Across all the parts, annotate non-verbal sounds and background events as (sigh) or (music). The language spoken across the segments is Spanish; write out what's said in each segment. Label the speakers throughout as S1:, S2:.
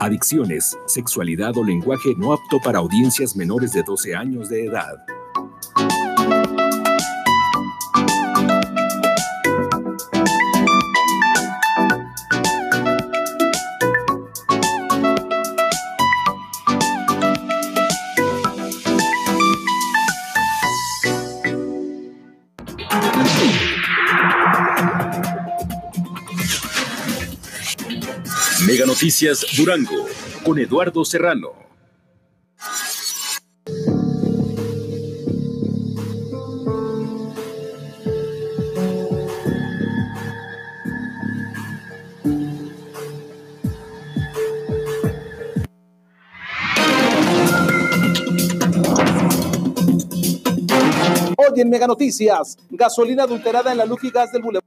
S1: adicciones, sexualidad o lenguaje no apto para audiencias menores de 12 años de edad. Noticias Durango con Eduardo Serrano.
S2: Hoy en Mega Noticias, gasolina adulterada en la luz y gas del Boulevard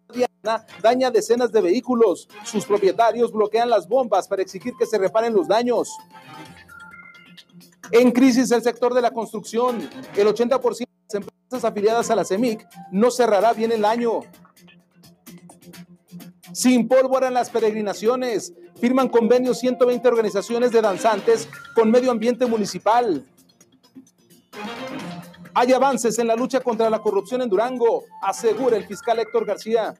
S2: daña decenas de vehículos. Sus propietarios bloquean las bombas para exigir que se reparen los daños. En crisis el sector de la construcción. El 80% de las empresas afiliadas a la CEMIC no cerrará bien el año. Sin pólvora en las peregrinaciones. Firman convenios 120 organizaciones de danzantes con medio ambiente municipal. Hay avances en la lucha contra la corrupción en Durango, asegura el fiscal Héctor García.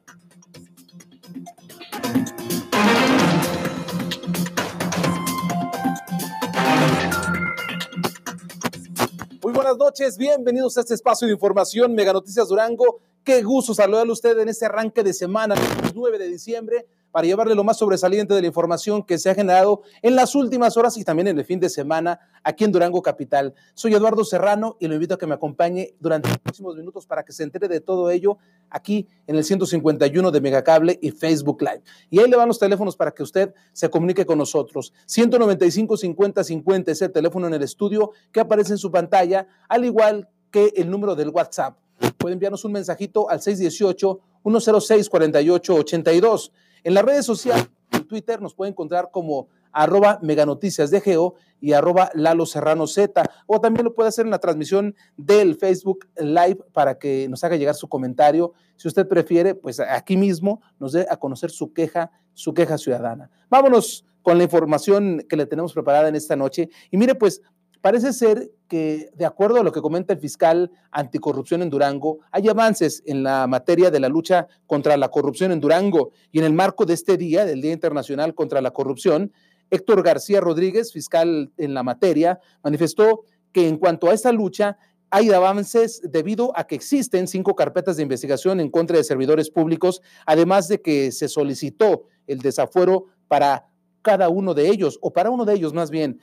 S2: Muy buenas noches, bienvenidos a este espacio de información Mega Noticias Durango. Qué gusto saludarle a usted en este arranque de semana, el 9 de diciembre para llevarle lo más sobresaliente de la información que se ha generado en las últimas horas y también en el fin de semana aquí en Durango Capital. Soy Eduardo Serrano y lo invito a que me acompañe durante los próximos minutos para que se entere de todo ello aquí en el 151 de Megacable y Facebook Live. Y ahí le van los teléfonos para que usted se comunique con nosotros. 195 50 50 es el teléfono en el estudio que aparece en su pantalla, al igual que el número del WhatsApp. Puede enviarnos un mensajito al 618 106 4882. En las redes sociales, en Twitter, nos puede encontrar como arroba meganoticias de Geo y arroba Lalo Serrano Z, o también lo puede hacer en la transmisión del Facebook Live para que nos haga llegar su comentario. Si usted prefiere, pues aquí mismo nos dé a conocer su queja, su queja ciudadana. Vámonos con la información que le tenemos preparada en esta noche. Y mire, pues Parece ser que, de acuerdo a lo que comenta el fiscal anticorrupción en Durango, hay avances en la materia de la lucha contra la corrupción en Durango. Y en el marco de este día, del Día Internacional contra la Corrupción, Héctor García Rodríguez, fiscal en la materia, manifestó que en cuanto a esta lucha, hay avances debido a que existen cinco carpetas de investigación en contra de servidores públicos, además de que se solicitó el desafuero para cada uno de ellos, o para uno de ellos más bien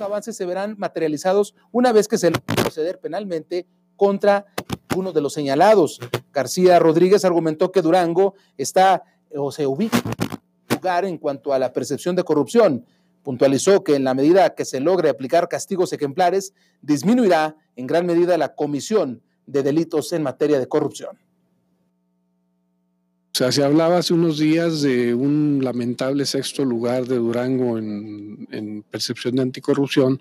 S2: avances se verán materializados una vez que se proceder penalmente contra uno de los señalados. García Rodríguez argumentó que Durango está o se ubica en lugar en cuanto a la percepción de corrupción. Puntualizó que en la medida que se logre aplicar castigos ejemplares, disminuirá en gran medida la comisión de delitos en materia de corrupción.
S3: O sea, se hablaba hace unos días de un lamentable sexto lugar de Durango en, percepción de anticorrupción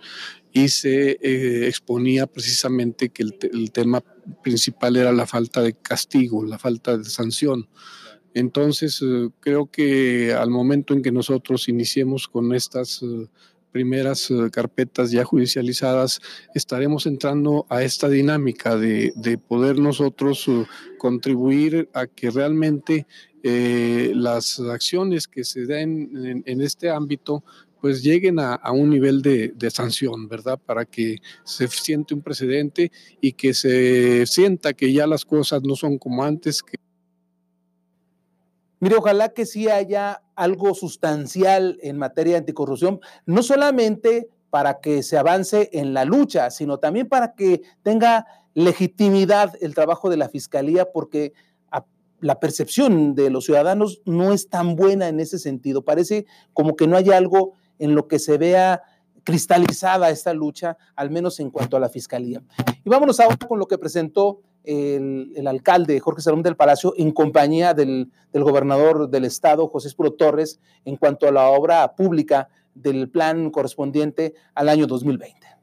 S3: y se eh, exponía precisamente que el, tema principal era la falta de castigo, la falta de sanción. Entonces, eh, creo que al momento en que nosotros iniciemos con estas eh, primeras eh, carpetas ya judicializadas, estaremos entrando a esta dinámica de, poder nosotros eh, contribuir a que realmente eh, las acciones que se den en, este ámbito pues lleguen a, un nivel de, de, sanción, ¿verdad? Para que se siente un precedente y que se sienta que ya las cosas no son como antes, que
S2: Mire, ojalá que sí haya algo sustancial en materia de anticorrupción, no solamente para que se avance en la lucha, sino también para que tenga legitimidad el trabajo de la Fiscalía, porque la percepción de los ciudadanos no es tan buena en ese sentido. Parece como que no hay algo en lo que se vea cristalizada esta lucha, al menos en cuanto a la Fiscalía. Y vámonos ahora con lo que presentó el, alcalde Jorge Salón del Palacio en compañía del, gobernador del estado, José Espuro Torres, en cuanto a la obra pública del plan correspondiente al año 2020.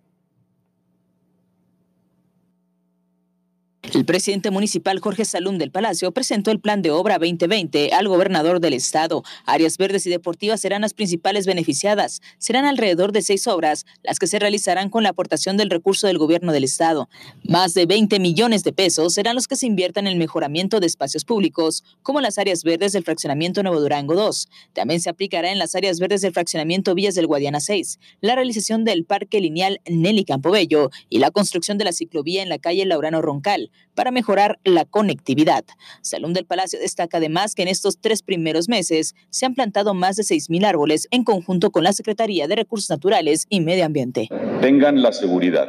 S4: El presidente municipal Jorge Salún del Palacio presentó el plan de obra 2020 al gobernador del estado. Áreas verdes y deportivas serán las principales beneficiadas. Serán alrededor de seis obras las que se realizarán con la aportación del recurso del gobierno del estado. Más de 20 millones de pesos serán los que se inviertan en el mejoramiento de espacios públicos, como las áreas verdes del fraccionamiento Nuevo Durango 2. También se aplicará en las áreas verdes del fraccionamiento Villas del Guadiana 6, la realización del parque lineal Nelly Campobello y la construcción de la ciclovía en la calle Laurano Roncal para mejorar la conectividad. Salón del Palacio destaca además que en estos tres primeros meses se han plantado más de 6.000 árboles en conjunto con la Secretaría de Recursos Naturales y Medio Ambiente.
S5: Tengan la seguridad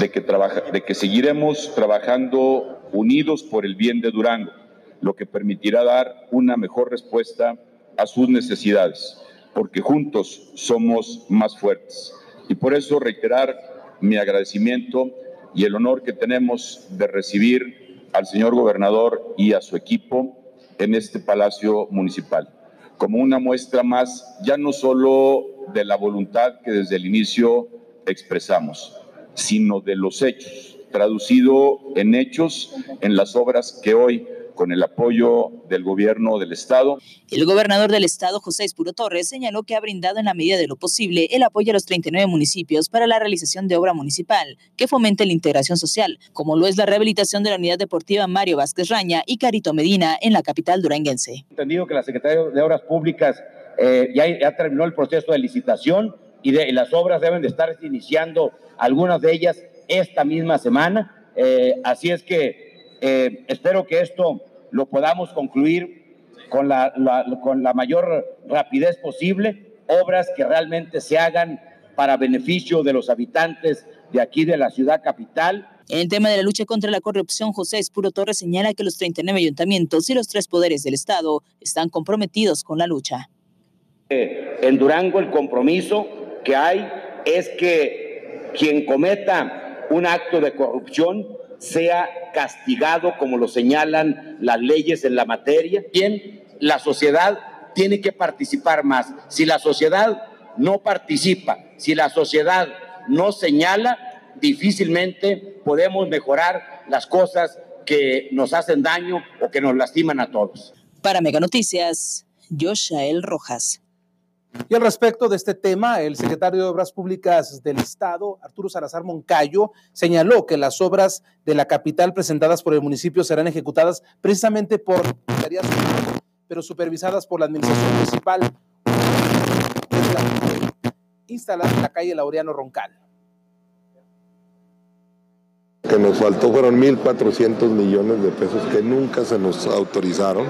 S5: de que, trabaja, de que seguiremos trabajando unidos por el bien de Durango, lo que permitirá dar una mejor respuesta a sus necesidades, porque juntos somos más fuertes. Y por eso reiterar mi agradecimiento y el honor que tenemos de recibir al señor gobernador y a su equipo en este Palacio Municipal, como una muestra más ya no solo de la voluntad que desde el inicio expresamos, sino de los hechos, traducido en hechos en las obras que hoy con el apoyo del gobierno del Estado.
S4: El gobernador del Estado, José Espuro Torres, señaló que ha brindado en la medida de lo posible el apoyo a los 39 municipios para la realización de obra municipal que fomente la integración social, como lo es la rehabilitación de la unidad deportiva Mario Vázquez Raña y Carito Medina en la capital duranguense.
S6: Entendido que la Secretaría de Obras Públicas eh, ya, terminó el proceso de licitación y, de, las obras deben de estar iniciando algunas de ellas esta misma semana. Eh, así es que eh, espero que esto lo podamos concluir con la, con la mayor rapidez posible, obras que realmente se hagan para beneficio de los habitantes de aquí de la ciudad capital.
S4: En el tema de la lucha contra la corrupción, José Espuro Torres señala que los 39 ayuntamientos y los tres poderes del Estado están comprometidos con la lucha.
S6: Eh, en Durango el compromiso que hay es que quien cometa un acto de corrupción sea castigado como lo señalan las leyes en la materia. Bien, la sociedad tiene que participar más. Si la sociedad no participa, si la sociedad no señala, difícilmente podemos mejorar las cosas que nos hacen daño o que nos lastiman a todos.
S4: Para Mega Noticias, Joshael Rojas.
S2: Y al respecto de este tema, el secretario de Obras Públicas del Estado, Arturo Salazar Moncayo, señaló que las obras de la capital presentadas por el municipio serán ejecutadas precisamente por pero supervisadas por la administración municipal. Instalada en la calle Laureano Roncal
S7: que nos faltó fueron 1.400 millones de pesos que nunca se nos autorizaron.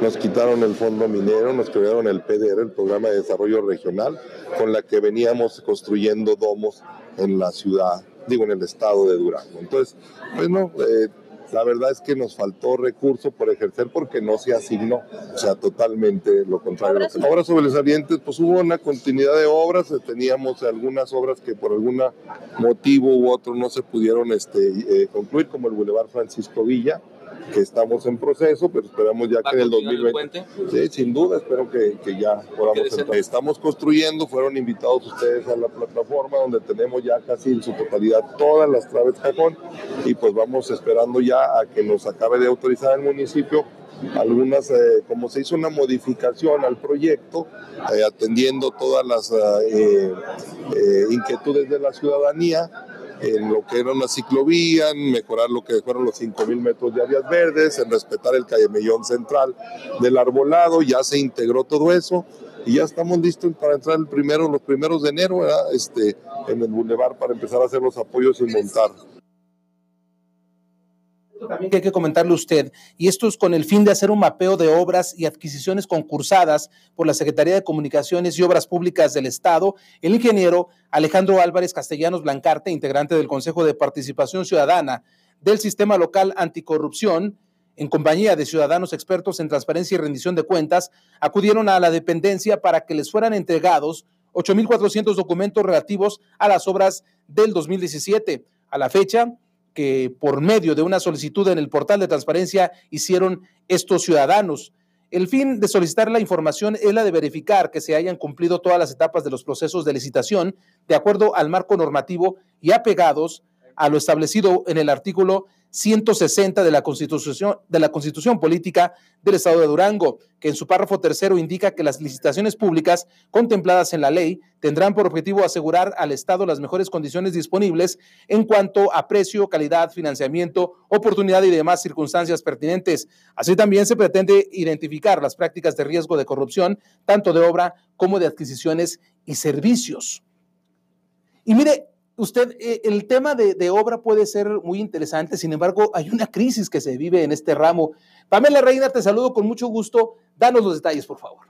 S7: Nos quitaron el fondo minero, nos crearon el PDR, el Programa de Desarrollo Regional, con la que veníamos construyendo domos en la ciudad, digo, en el estado de Durango. Entonces, bueno, eh, la verdad es que nos faltó recurso por ejercer porque no se asignó, o sea, totalmente lo contrario. Obras sobresalientes, pues hubo una continuidad de obras, teníamos algunas obras que por algún motivo u otro no se pudieron este, eh, concluir, como el Boulevard Francisco Villa, que estamos en proceso, pero esperamos ya que en el 2020. sí, sin duda, espero que, que ya podamos entrar. Estamos construyendo, fueron invitados ustedes a la plataforma donde tenemos ya casi en su totalidad todas las traves cajón y pues vamos esperando ya a que nos acabe de autorizar el municipio algunas, eh, como se hizo una modificación al proyecto, eh, atendiendo todas las eh, inquietudes de la ciudadanía, en lo que era una ciclovía, en mejorar lo que fueron los 5.000 metros de áreas verdes, en respetar el callemellón central del arbolado, ya se integró todo eso y ya estamos listos para entrar el primero, los primeros de enero Este, en el bulevar para empezar a hacer los apoyos y montar
S2: también hay que comentarle usted, y esto es con el fin de hacer un mapeo de obras y adquisiciones concursadas por la Secretaría de Comunicaciones y Obras Públicas del Estado, el ingeniero Alejandro Álvarez Castellanos Blancarte, integrante del Consejo de Participación Ciudadana del Sistema Local Anticorrupción, en compañía de ciudadanos expertos en transparencia y rendición de cuentas, acudieron a la dependencia para que les fueran entregados 8.400 documentos relativos a las obras del 2017. A la fecha, que por medio de una solicitud en el portal de transparencia hicieron estos ciudadanos. El fin de solicitar la información es la de verificar que se hayan cumplido todas las etapas de los procesos de licitación de acuerdo al marco normativo y apegados a lo establecido en el artículo 160 de la Constitución, de la Constitución Política del Estado de Durango, que en su párrafo tercero indica que las licitaciones públicas contempladas en la ley tendrán por objetivo asegurar al Estado las mejores condiciones disponibles en cuanto a precio, calidad, financiamiento, oportunidad y demás circunstancias pertinentes. Así también se pretende identificar las prácticas de riesgo de corrupción, tanto de obra como de adquisiciones y servicios. Y mire, usted, eh, el tema de, obra puede ser muy interesante, sin embargo, hay una crisis que se vive en este ramo. Pamela Reina, te saludo con mucho gusto. Danos los detalles, por favor.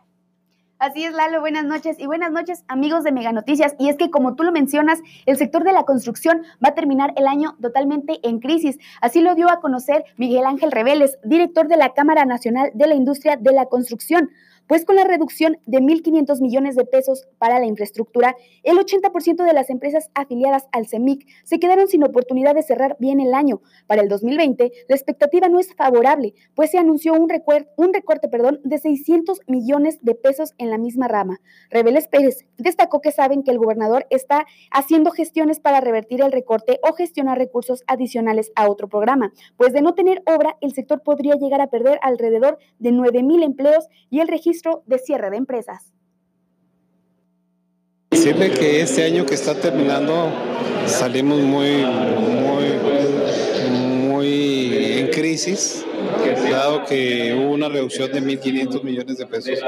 S8: Así es, Lalo, buenas noches y buenas noches amigos de Mega Noticias. Y es que como tú lo mencionas, el sector de la construcción va a terminar el año totalmente en crisis. Así lo dio a conocer Miguel Ángel Reveles, director de la Cámara Nacional de la Industria de la Construcción pues con la reducción de 1.500 millones de pesos para la infraestructura, el 80% de las empresas afiliadas al CEMIC se quedaron sin oportunidad de cerrar bien el año. Para el 2020, la expectativa no es favorable, pues se anunció un, un recorte perdón, de 600 millones de pesos en la misma rama. Reveles Pérez destacó que saben que el gobernador está haciendo gestiones para revertir el recorte o gestionar recursos adicionales a otro programa, pues de no tener obra, el sector podría llegar a perder alrededor de 9.000 empleos y el registro de cierre de empresas.
S9: Decirle que este año que está terminando salimos muy, muy, muy en crisis, dado que hubo una reducción de 1.500 millones de pesos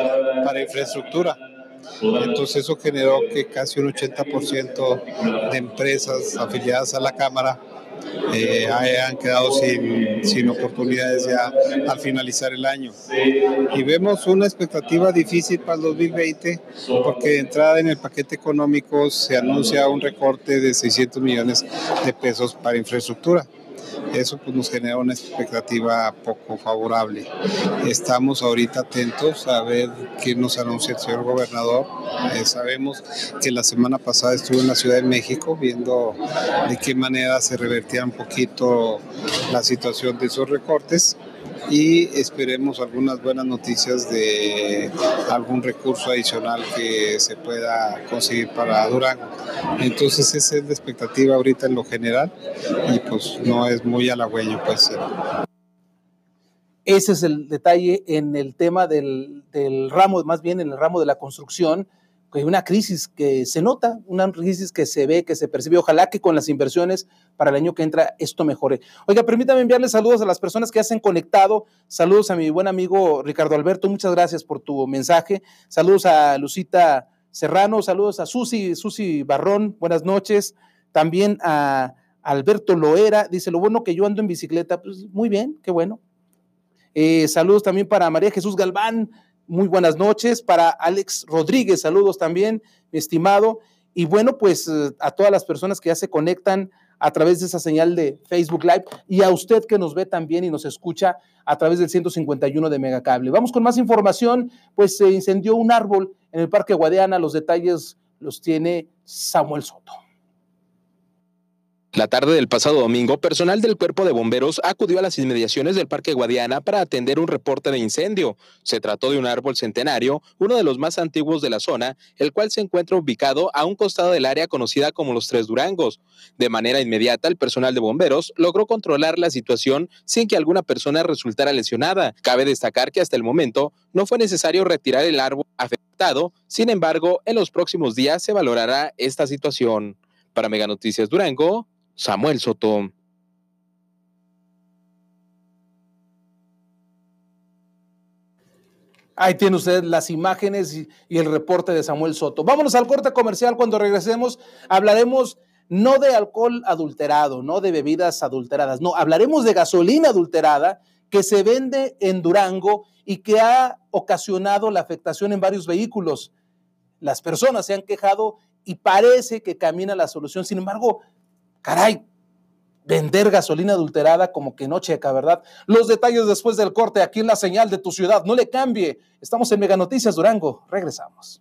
S9: para infraestructura. Entonces eso generó que casi un 80% de empresas afiliadas a la Cámara eh, han quedado sin, sin, oportunidades ya al finalizar el año. Y vemos una expectativa difícil para el 2020 porque de entrada en el paquete económico se anuncia un recorte de 600 millones de pesos para infraestructura eso pues, nos genera una expectativa poco favorable. Estamos ahorita atentos a ver qué nos anuncia el señor gobernador. Eh, sabemos que la semana pasada estuve en la Ciudad de México viendo de qué manera se revertía un poquito la situación de esos recortes y esperemos algunas buenas noticias de algún recurso adicional que se pueda conseguir para Durango. Entonces esa es la expectativa ahorita en lo general y pues no es muy halagüeño pues.
S2: Ese es el detalle en el tema del, del ramo, más bien en el ramo de la construcción una crisis que se nota, una crisis que se ve, que se percibe. Ojalá que con las inversiones para el año que entra esto mejore. Oiga, permítame enviarle saludos a las personas que ya se han conectado. Saludos a mi buen amigo Ricardo Alberto, muchas gracias por tu mensaje. Saludos a Lucita Serrano, saludos a Susi, Susi Barrón, buenas noches. También a Alberto Loera, dice, lo bueno que yo ando en bicicleta, pues muy bien, qué bueno. Eh, saludos también para María Jesús Galván, muy buenas noches. Para Alex Rodríguez, saludos también, mi estimado. Y bueno, pues eh, a todas las personas que ya se conectan a través de esa señal de Facebook Live y a usted que nos ve también y nos escucha a través del 151 de Megacable. Vamos con más información, pues se incendió un árbol en el Parque Guadiana, los detalles los tiene Samuel Soto.
S10: La tarde del pasado domingo, personal del Cuerpo de Bomberos acudió a las inmediaciones del Parque Guadiana para atender un reporte de incendio. Se trató de un árbol centenario, uno de los más antiguos de la zona, el cual se encuentra ubicado a un costado del área conocida como los Tres Durangos. De manera inmediata, el personal de bomberos logró controlar la situación sin que alguna persona resultara lesionada. Cabe destacar que hasta el momento no fue necesario retirar el árbol afectado, sin embargo, en los próximos días se valorará esta situación. Para Mega Noticias Durango, Samuel Soto.
S2: Ahí tiene usted las imágenes y, el reporte de Samuel Soto. Vámonos al corte comercial. Cuando regresemos, hablaremos no de alcohol adulterado, no de bebidas adulteradas, no, hablaremos de gasolina adulterada que se vende en Durango y que ha ocasionado la afectación en varios vehículos. Las personas se han quejado y parece que camina la solución. Sin embargo, Caray, vender gasolina adulterada como que no checa, ¿verdad? Los detalles después del corte aquí en la señal de tu ciudad. No le cambie. Estamos en Mega Noticias Durango. Regresamos.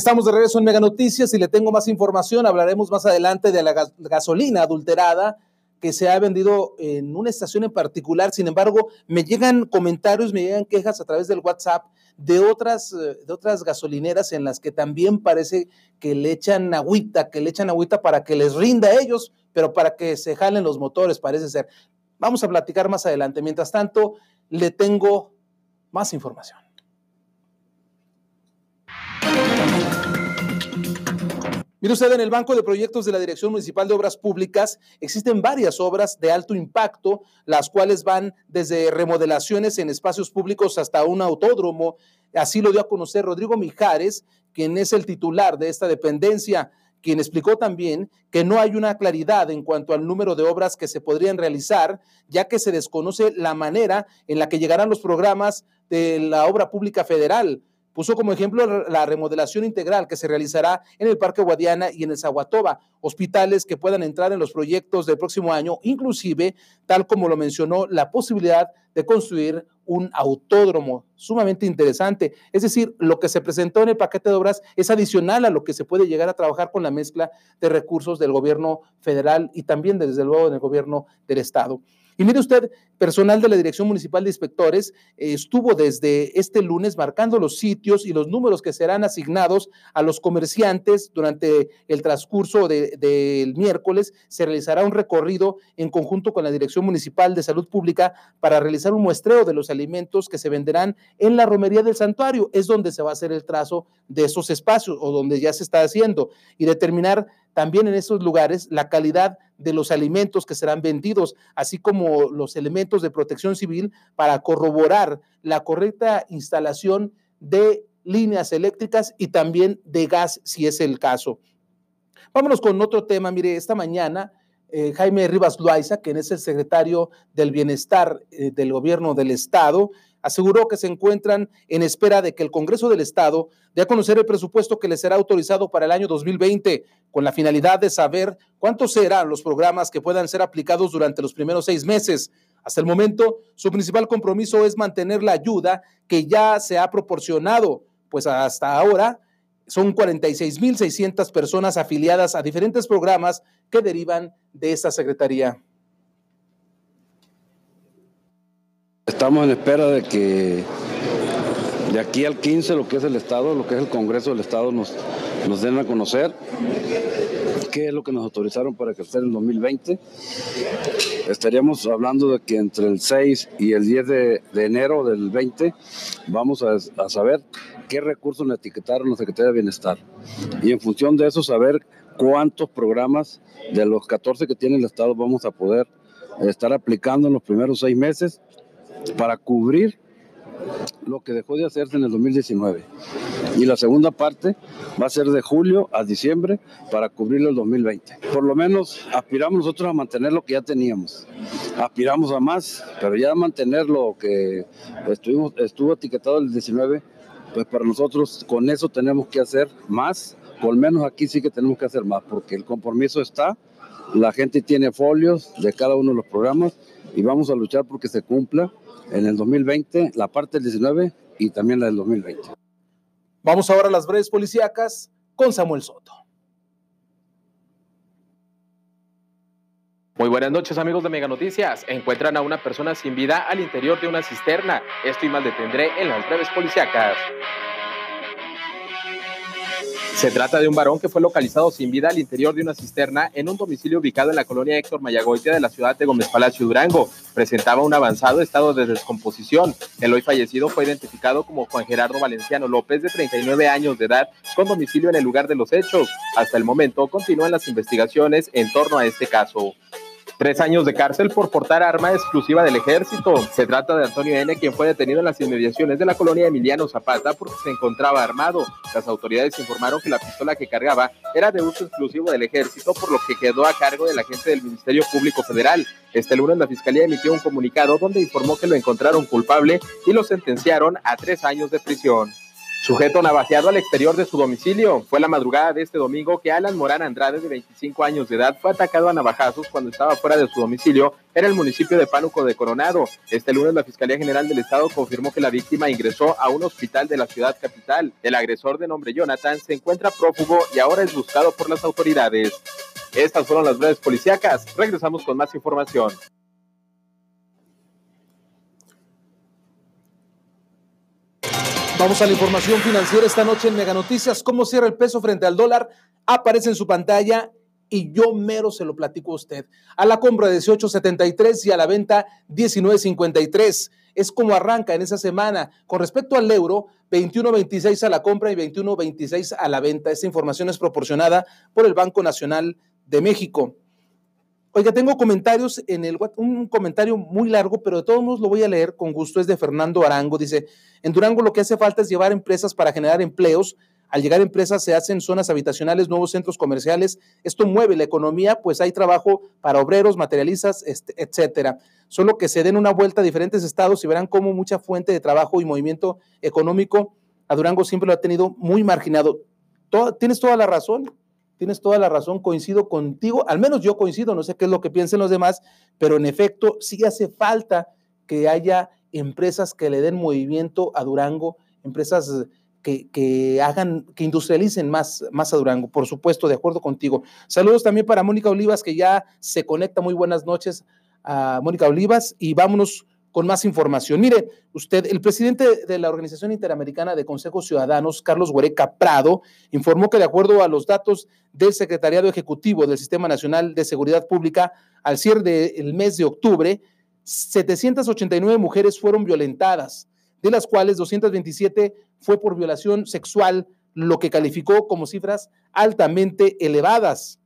S2: Estamos de regreso en Mega Noticias y le tengo más información. Hablaremos más adelante de la gasolina adulterada que se ha vendido en una estación en particular. Sin embargo, me llegan comentarios, me llegan quejas a través del WhatsApp de otras, eh, de otras gasolineras en las que también parece que le echan agüita, que le echan agüita para que les rinda a ellos, pero para que se jalen los motores, parece ser. Vamos a platicar más adelante. Mientras tanto, le tengo más información. Mire usted, en el Banco de Proyectos de la Dirección Municipal de Obras Públicas existen varias obras de alto impacto, las cuales van desde remodelaciones en espacios públicos hasta un autódromo. Así lo dio a conocer Rodrigo Mijares, quien es el titular de esta dependencia, quien explicó también que no hay una claridad en cuanto al número de obras que se podrían realizar, ya que se desconoce la manera en la que llegarán los programas de la obra pública federal Puso como ejemplo la remodelación integral que se realizará en el Parque Guadiana y en el Zaguatoba, hospitales que puedan entrar en los proyectos del próximo año, inclusive, tal como lo mencionó, la posibilidad de construir un autódromo sumamente interesante. Es decir, lo que se presentó en el paquete de obras es adicional a lo que se puede llegar a trabajar con la mezcla de recursos del gobierno federal y también, desde luego, del gobierno del Estado. Y mire usted, personal de la Dirección Municipal de Inspectores eh, estuvo desde este lunes marcando los sitios y los números que serán asignados a los comerciantes durante el transcurso del miércoles. Se realizará un recorrido en conjunto con la Dirección Municipal de Salud Pública para realizar un muestreo de los alimentos que se venderán en la romería del santuario. Es donde se va a hacer el trazo de esos espacios o donde ya se está haciendo y determinar también en esos lugares la calidad de los alimentos que serán vendidos, así como los elementos de protección civil para corroborar la correcta instalación de líneas eléctricas y también de gas, si es el caso. Vámonos con otro tema. Mire, esta mañana eh, Jaime Rivas Loaiza, quien es el secretario del Bienestar eh, del Gobierno del Estado, aseguró que se encuentran en espera de que el Congreso del Estado dé a conocer el presupuesto que les será autorizado para el año 2020, con la finalidad de saber cuántos serán los programas que puedan ser aplicados durante los primeros seis meses. Hasta el momento, su principal compromiso es mantener la ayuda que ya se ha proporcionado, pues hasta ahora son 46.600 personas afiliadas a diferentes programas que derivan de esta Secretaría.
S11: Estamos en espera de que de aquí al 15 lo que es el Estado, lo que es el Congreso del Estado nos, den a conocer qué es lo que nos autorizaron para ejercer en 2020. Estaríamos hablando de que entre el 6 y el 10 de, enero del 20 vamos a, a, saber qué recursos nos etiquetaron la Secretaría de Bienestar. Y en función de eso saber cuántos programas de los 14 que tiene el Estado vamos a poder estar aplicando en los primeros seis meses para cubrir lo que dejó de hacerse en el 2019. Y la segunda parte va a ser de julio a diciembre para cubrir el 2020. Por lo menos aspiramos nosotros a mantener lo que ya teníamos. Aspiramos a más, pero ya mantener lo que estuvimos, estuvo etiquetado el 19, pues para nosotros con eso tenemos que hacer más. Lo menos aquí sí que tenemos que hacer más, porque el compromiso está, la gente tiene folios de cada uno de los programas y vamos a luchar porque se cumpla en el 2020, la parte del 19 y también la del 2020.
S2: Vamos ahora a las breves policíacas con Samuel Soto.
S10: Muy buenas noches amigos de Mega Noticias. Encuentran a una persona sin vida al interior de una cisterna. Esto y más detendré en las breves policíacas. Se trata de un varón que fue localizado sin vida al interior de una cisterna en un domicilio ubicado en la colonia Héctor Mayagoitia de la ciudad de Gómez Palacio Durango. Presentaba un avanzado estado de descomposición. El hoy fallecido fue identificado como Juan Gerardo Valenciano López, de 39 años de edad, con domicilio en el lugar de los hechos. Hasta el momento continúan las investigaciones en torno a este caso. Tres años de cárcel por portar arma exclusiva del ejército. Se trata de Antonio N., quien fue detenido en las inmediaciones de la colonia Emiliano Zapata porque se encontraba armado. Las autoridades informaron que la pistola que cargaba era de uso exclusivo del ejército, por lo que quedó a cargo del agente del Ministerio Público Federal. Este lunes la Fiscalía emitió un comunicado donde informó que lo encontraron culpable y lo sentenciaron a tres años de prisión. Sujeto navajeado al exterior de su domicilio. Fue la madrugada de este domingo que Alan Morán Andrade, de 25 años de edad, fue atacado a navajazos cuando estaba fuera de su domicilio en el municipio de Pánuco de Coronado. Este lunes la Fiscalía General del Estado confirmó que la víctima ingresó a un hospital de la ciudad capital. El agresor de nombre Jonathan se encuentra prófugo y ahora es buscado por las autoridades. Estas fueron las breves policíacas. Regresamos con más información.
S2: Vamos a la información financiera esta noche en Mega Noticias. ¿Cómo cierra el peso frente al dólar? Aparece en su pantalla y yo mero se lo platico a usted. A la compra 18.73 y a la venta 19.53. Es como arranca en esa semana. Con respecto al euro, 21.26 a la compra y 21.26 a la venta. Esta información es proporcionada por el Banco Nacional de México. Oiga, tengo comentarios en el un comentario muy largo, pero de todos modos lo voy a leer con gusto. Es de Fernando Arango. Dice: En Durango lo que hace falta es llevar empresas para generar empleos. Al llegar empresas se hacen zonas habitacionales, nuevos centros comerciales. Esto mueve la economía, pues hay trabajo para obreros, materialistas, este, etcétera. Solo que se den una vuelta a diferentes estados y verán cómo mucha fuente de trabajo y movimiento económico a Durango siempre lo ha tenido muy marginado. tienes toda la razón tienes toda la razón, coincido contigo, al menos yo coincido, no sé qué es lo que piensen los demás, pero en efecto sí hace falta que haya empresas que le den movimiento a Durango, empresas que, hagan, que industrialicen más, más a Durango, por supuesto, de acuerdo contigo. Saludos también para Mónica Olivas, que ya se conecta, muy buenas noches a Mónica Olivas, y vámonos con más información. Mire, usted, el presidente de la Organización Interamericana de Consejos Ciudadanos, Carlos Huereca Prado, informó que de acuerdo a los datos del Secretariado Ejecutivo del Sistema Nacional de Seguridad Pública, al cierre del mes de octubre, 789 mujeres fueron violentadas, de las cuales 227 fue por violación sexual, lo que calificó como cifras altamente elevadas.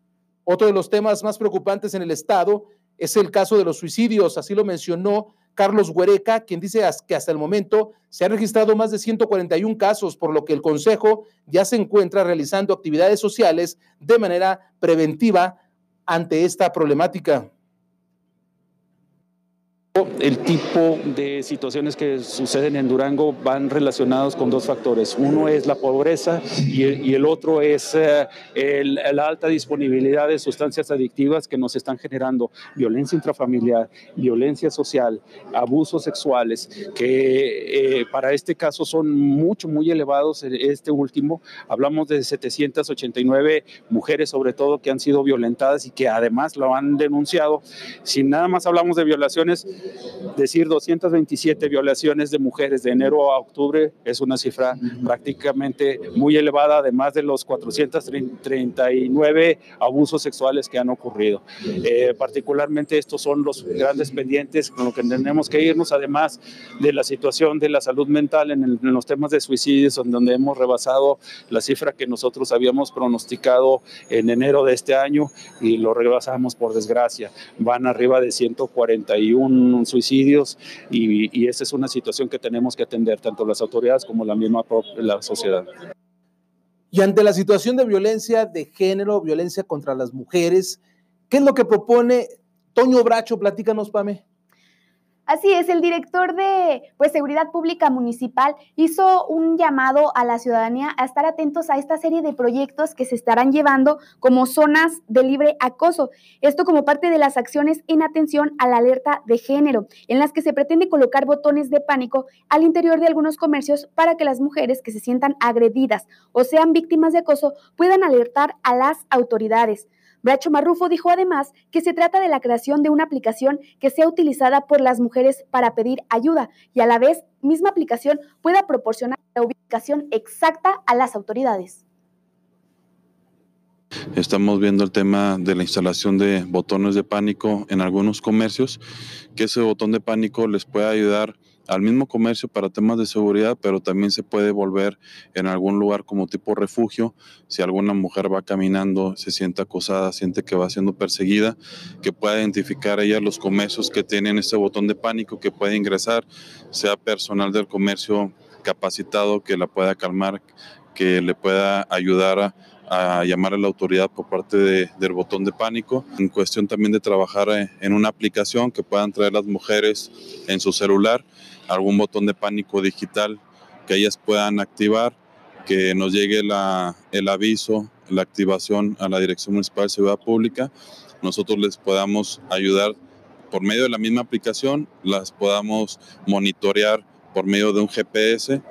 S2: Otro de los temas más preocupantes en el Estado es el caso de los suicidios, así lo mencionó Carlos Huereca, quien dice que hasta el momento se han registrado más de 141 casos, por lo que el Consejo ya se encuentra realizando actividades sociales de manera preventiva ante esta problemática.
S12: El tipo de situaciones que suceden en Durango van relacionados con dos factores. Uno es la pobreza y el, otro es eh, la alta disponibilidad de sustancias adictivas que nos están generando violencia intrafamiliar, violencia social, abusos sexuales, que eh, para este caso son mucho, muy elevados. Este último, hablamos de 789 mujeres sobre todo que han sido violentadas y que además lo han denunciado. Si nada más hablamos de violaciones, decir 227 violaciones de mujeres de enero a octubre es una cifra prácticamente muy elevada, además de los 439 abusos sexuales que han ocurrido. Eh, particularmente estos son los grandes pendientes con lo que tenemos que irnos, además de la situación de la salud mental en, en los temas de suicidios, donde hemos rebasado la cifra que nosotros habíamos pronosticado en enero de este año y lo rebasamos por desgracia. Van arriba de 141 suicidios y, esa es una situación que tenemos que atender tanto las autoridades como la misma la sociedad.
S2: Y ante la situación de violencia de género, violencia contra las mujeres, ¿qué es lo que propone Toño Bracho? Platícanos, Pame.
S8: Así es, el director de pues, Seguridad Pública Municipal hizo un llamado a la ciudadanía a estar atentos a esta serie de proyectos que se estarán llevando como zonas de libre acoso. Esto como parte de las acciones en atención a la alerta de género, en las que se pretende colocar botones de pánico al interior de algunos comercios para que las mujeres que se sientan agredidas o sean víctimas de acoso puedan alertar a las autoridades. Bracho Marrufo dijo además que se trata de la creación de una aplicación que sea utilizada por las mujeres para pedir ayuda y a la vez misma aplicación pueda proporcionar la ubicación exacta a las autoridades.
S13: Estamos viendo el tema de la instalación de botones de pánico en algunos comercios, que ese botón de pánico les puede ayudar al mismo comercio para temas de seguridad, pero también se puede volver en algún lugar como tipo refugio. Si alguna mujer va caminando, se siente acosada, siente que va siendo perseguida, que pueda identificar ella los comercios que tienen este botón de pánico, que puede ingresar, sea personal del comercio capacitado que la pueda calmar, que le pueda ayudar a a llamar a la autoridad por parte del botón de pánico. En cuestión también de trabajar eh, en una aplicación que puedan traer las mujeres en su celular, algún botón de pánico digital que ellas puedan activar, que nos llegue la, el aviso, la activación a la Dirección Municipal de Seguridad Pública, nosotros les podamos ayudar por medio de la misma aplicación, las podamos monitorear por medio de un GPS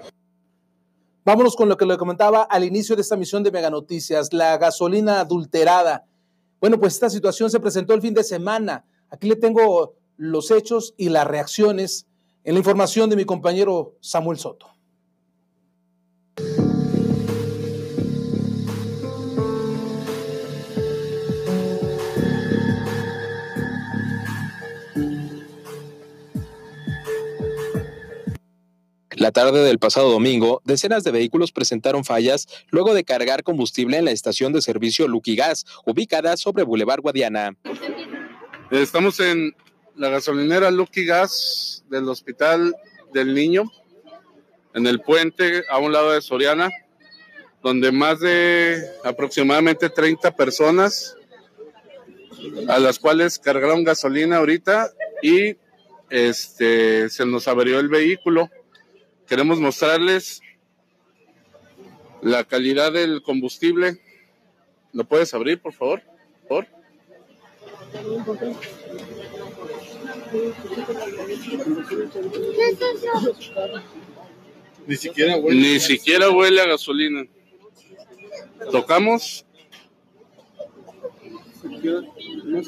S2: Vámonos con lo que le comentaba al inicio de esta misión de Mega Noticias, la gasolina adulterada. Bueno, pues esta situación se presentó el fin de semana. Aquí le tengo los hechos y las reacciones en la información de mi compañero Samuel Soto.
S10: La tarde del pasado domingo, decenas de vehículos presentaron fallas luego de cargar combustible en la estación de servicio Lucky Gas, ubicada sobre Boulevard Guadiana.
S14: Estamos en la gasolinera Lucky Gas del Hospital del Niño, en el puente a un lado de Soriana, donde más de aproximadamente 30 personas a las cuales cargaron gasolina ahorita y este se nos averió el vehículo Queremos mostrarles la calidad del combustible. ¿Lo puedes abrir, por favor? ¿Por? Ni siquiera huele. Ni siquiera huele a gasolina. Tocamos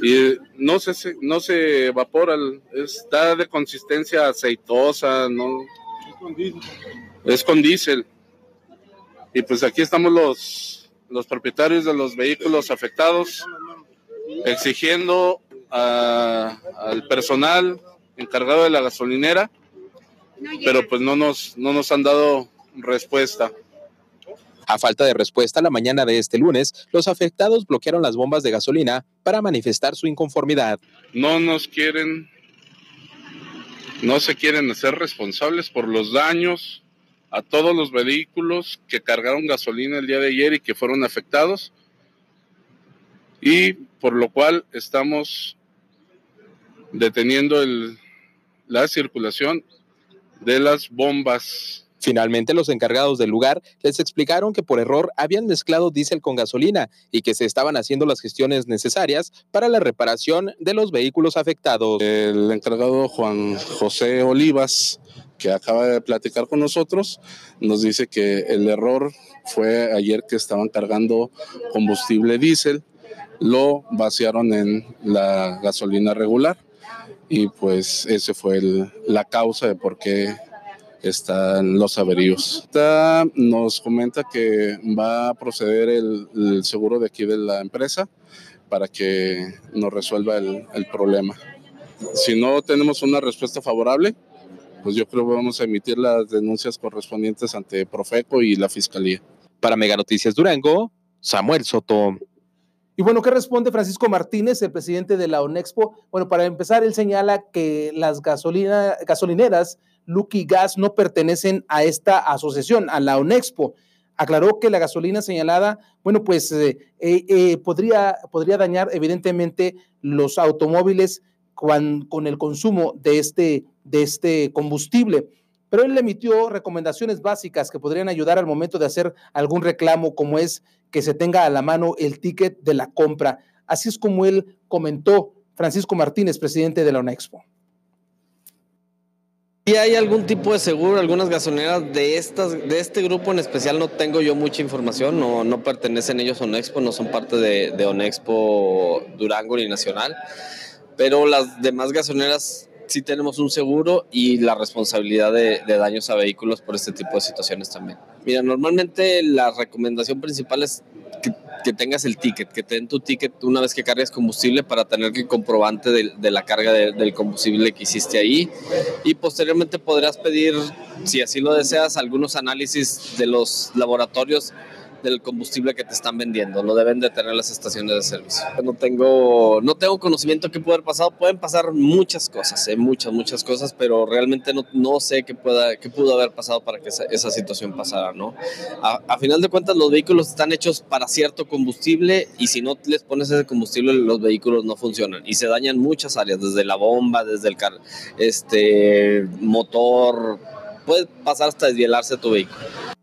S14: y no se no se evapora, está de consistencia aceitosa, no es con diésel. Y pues aquí estamos los, los propietarios de los vehículos afectados exigiendo al personal encargado de la gasolinera, pero pues no nos, no nos han dado respuesta.
S10: A falta de respuesta, la mañana de este lunes, los afectados bloquearon las bombas de gasolina para manifestar su inconformidad.
S14: No nos quieren no se quieren hacer responsables por los daños a todos los vehículos que cargaron gasolina el día de ayer y que fueron afectados. Y por lo cual estamos deteniendo la circulación de las bombas
S10: Finalmente, los encargados del lugar les explicaron que por error habían mezclado diésel con gasolina y que se estaban haciendo las gestiones necesarias para la reparación de los vehículos afectados.
S14: El encargado Juan José Olivas, que acaba de platicar con nosotros, nos dice que el error fue ayer que estaban cargando combustible diésel, lo vaciaron en la gasolina regular y pues ese fue la causa de por qué están los averíos. Nos comenta que va a proceder el, seguro de aquí de la empresa para que nos resuelva el, el problema. Si no tenemos una respuesta favorable, pues yo creo que vamos a emitir las denuncias correspondientes ante Profeco y la Fiscalía.
S10: Para Mega Noticias Durango, Samuel Soto.
S2: Y bueno, ¿qué responde Francisco Martínez, el presidente de la ONEXPO? Bueno, para empezar, él señala que las gasolina, gasolineras Lucky Gas no pertenecen a esta asociación, a la ONEXPO. Aclaró que la gasolina señalada, bueno, pues eh, eh, eh, podría, podría dañar evidentemente los automóviles con el consumo de este, de este combustible. Pero él emitió recomendaciones básicas que podrían ayudar al momento de hacer algún reclamo, como es que se tenga a la mano el ticket de la compra. Así es como él comentó Francisco Martínez, presidente de la ONEXPO.
S15: ¿Y hay algún tipo de seguro, algunas gasolineras de estas, de este grupo en especial? No tengo yo mucha información, no, no pertenecen ellos a Onexpo, no son parte de, de Onexpo Durango ni Nacional, pero las demás gasolineras sí tenemos un seguro y la responsabilidad de, de, daños a vehículos por este tipo de situaciones también. Mira, normalmente la recomendación principal es que tengas el ticket, que te den tu ticket una vez que cargues combustible para tener el comprobante de, la carga de, del combustible que hiciste ahí. Y posteriormente podrás pedir, si así lo deseas, algunos análisis de los laboratorios del combustible que te están vendiendo. Lo deben de tener las estaciones de servicio. No tengo, no tengo conocimiento qué puede haber pasado. Pueden pasar muchas cosas, ¿eh? muchas, muchas cosas, pero realmente no, no sé qué, pueda, qué pudo haber pasado para que esa, situación pasara. ¿no? A, a, final de cuentas, los vehículos están hechos para cierto combustible y si no les pones ese combustible, los vehículos no funcionan y se dañan muchas áreas, desde la bomba, desde el car este, motor. Puede pasar hasta desvielarse tu vehículo.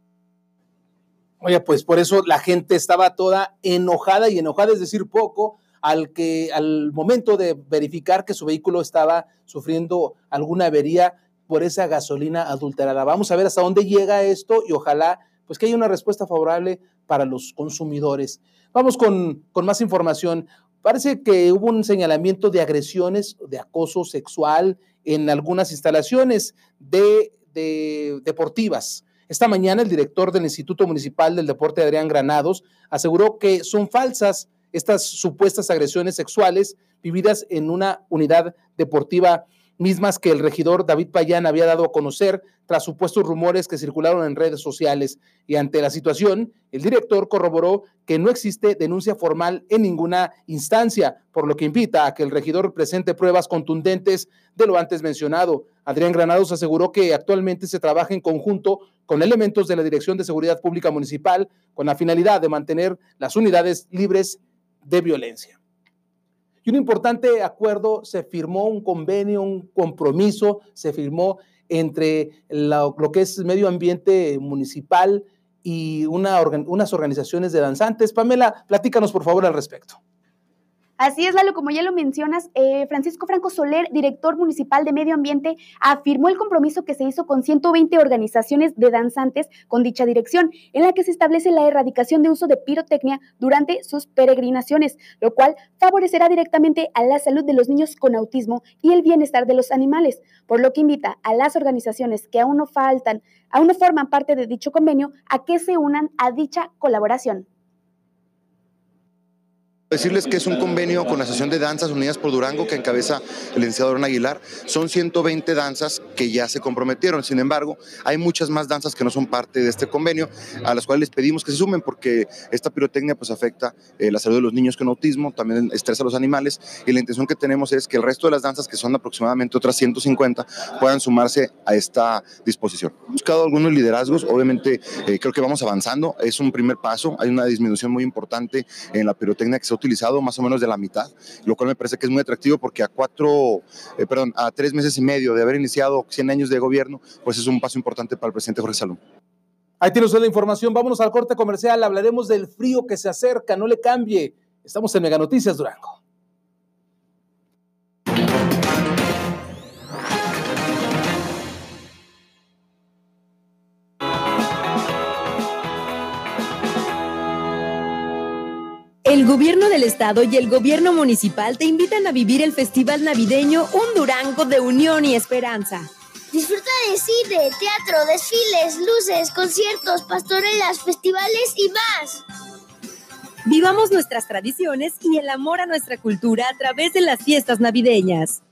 S2: Oye, pues por eso la gente estaba toda enojada y enojada, es decir, poco, al que al momento de verificar que su vehículo estaba sufriendo alguna avería por esa gasolina adulterada. Vamos a ver hasta dónde llega esto y ojalá pues que haya una respuesta favorable para los consumidores. Vamos con, con más información. Parece que hubo un señalamiento de agresiones, de acoso sexual en algunas instalaciones de, de deportivas. Esta mañana el director del Instituto Municipal del Deporte, Adrián Granados, aseguró que son falsas estas supuestas agresiones sexuales vividas en una unidad deportiva mismas que el regidor David Payán había dado a conocer tras supuestos rumores que circularon en redes sociales. Y ante la situación, el director corroboró que no existe denuncia formal en ninguna instancia, por lo que invita a que el regidor presente pruebas contundentes de lo antes mencionado. Adrián Granados aseguró que actualmente se trabaja en conjunto con elementos de la Dirección de Seguridad Pública Municipal con la finalidad de mantener las unidades libres de violencia. Y un importante acuerdo, se firmó un convenio, un compromiso, se firmó entre la, lo que es medio ambiente municipal y una, unas organizaciones de danzantes. Pamela, platícanos por favor al respecto.
S8: Así es, Lalo, como ya lo mencionas, eh, Francisco Franco Soler, director municipal de Medio Ambiente, afirmó el compromiso que se hizo con 120 organizaciones de danzantes con dicha dirección, en la que se establece la erradicación de uso de pirotecnia durante sus peregrinaciones, lo cual favorecerá directamente a la salud de los niños con autismo y el bienestar de los animales, por lo que invita a las organizaciones que aún no faltan, aún no forman parte de dicho convenio, a que se unan a dicha colaboración.
S16: Decirles que es un convenio con la Asociación de Danzas Unidas por Durango que encabeza el licenciado Aaron Aguilar. Son 120 danzas que ya se comprometieron. Sin embargo, hay muchas más danzas que no son parte de este convenio, a las cuales les pedimos que se sumen porque esta pirotecnia pues afecta eh, la salud de los niños con autismo, también estresa a los animales y la intención que tenemos es que el resto de las danzas, que son aproximadamente otras 150, puedan sumarse a esta disposición. Buscado algunos liderazgos, obviamente eh, creo que vamos avanzando, es un primer paso, hay una disminución muy importante en la pirotecnia que se utilizado más o menos de la mitad, lo cual me parece que es muy atractivo porque a cuatro, eh, perdón, a tres meses y medio de haber iniciado 100 años de gobierno, pues es un paso importante para el presidente Jorge Salón.
S2: Ahí tiene usted la información. Vámonos al corte comercial. Hablaremos del frío que se acerca. No le cambie. Estamos en Mega Noticias Durango.
S17: El gobierno del estado y el gobierno municipal te invitan a vivir el festival navideño Un Durango de Unión y Esperanza.
S18: Disfruta de cine, teatro, desfiles, luces, conciertos, pastorelas, festivales y más.
S17: Vivamos nuestras tradiciones y el amor a nuestra cultura a través de las fiestas navideñas.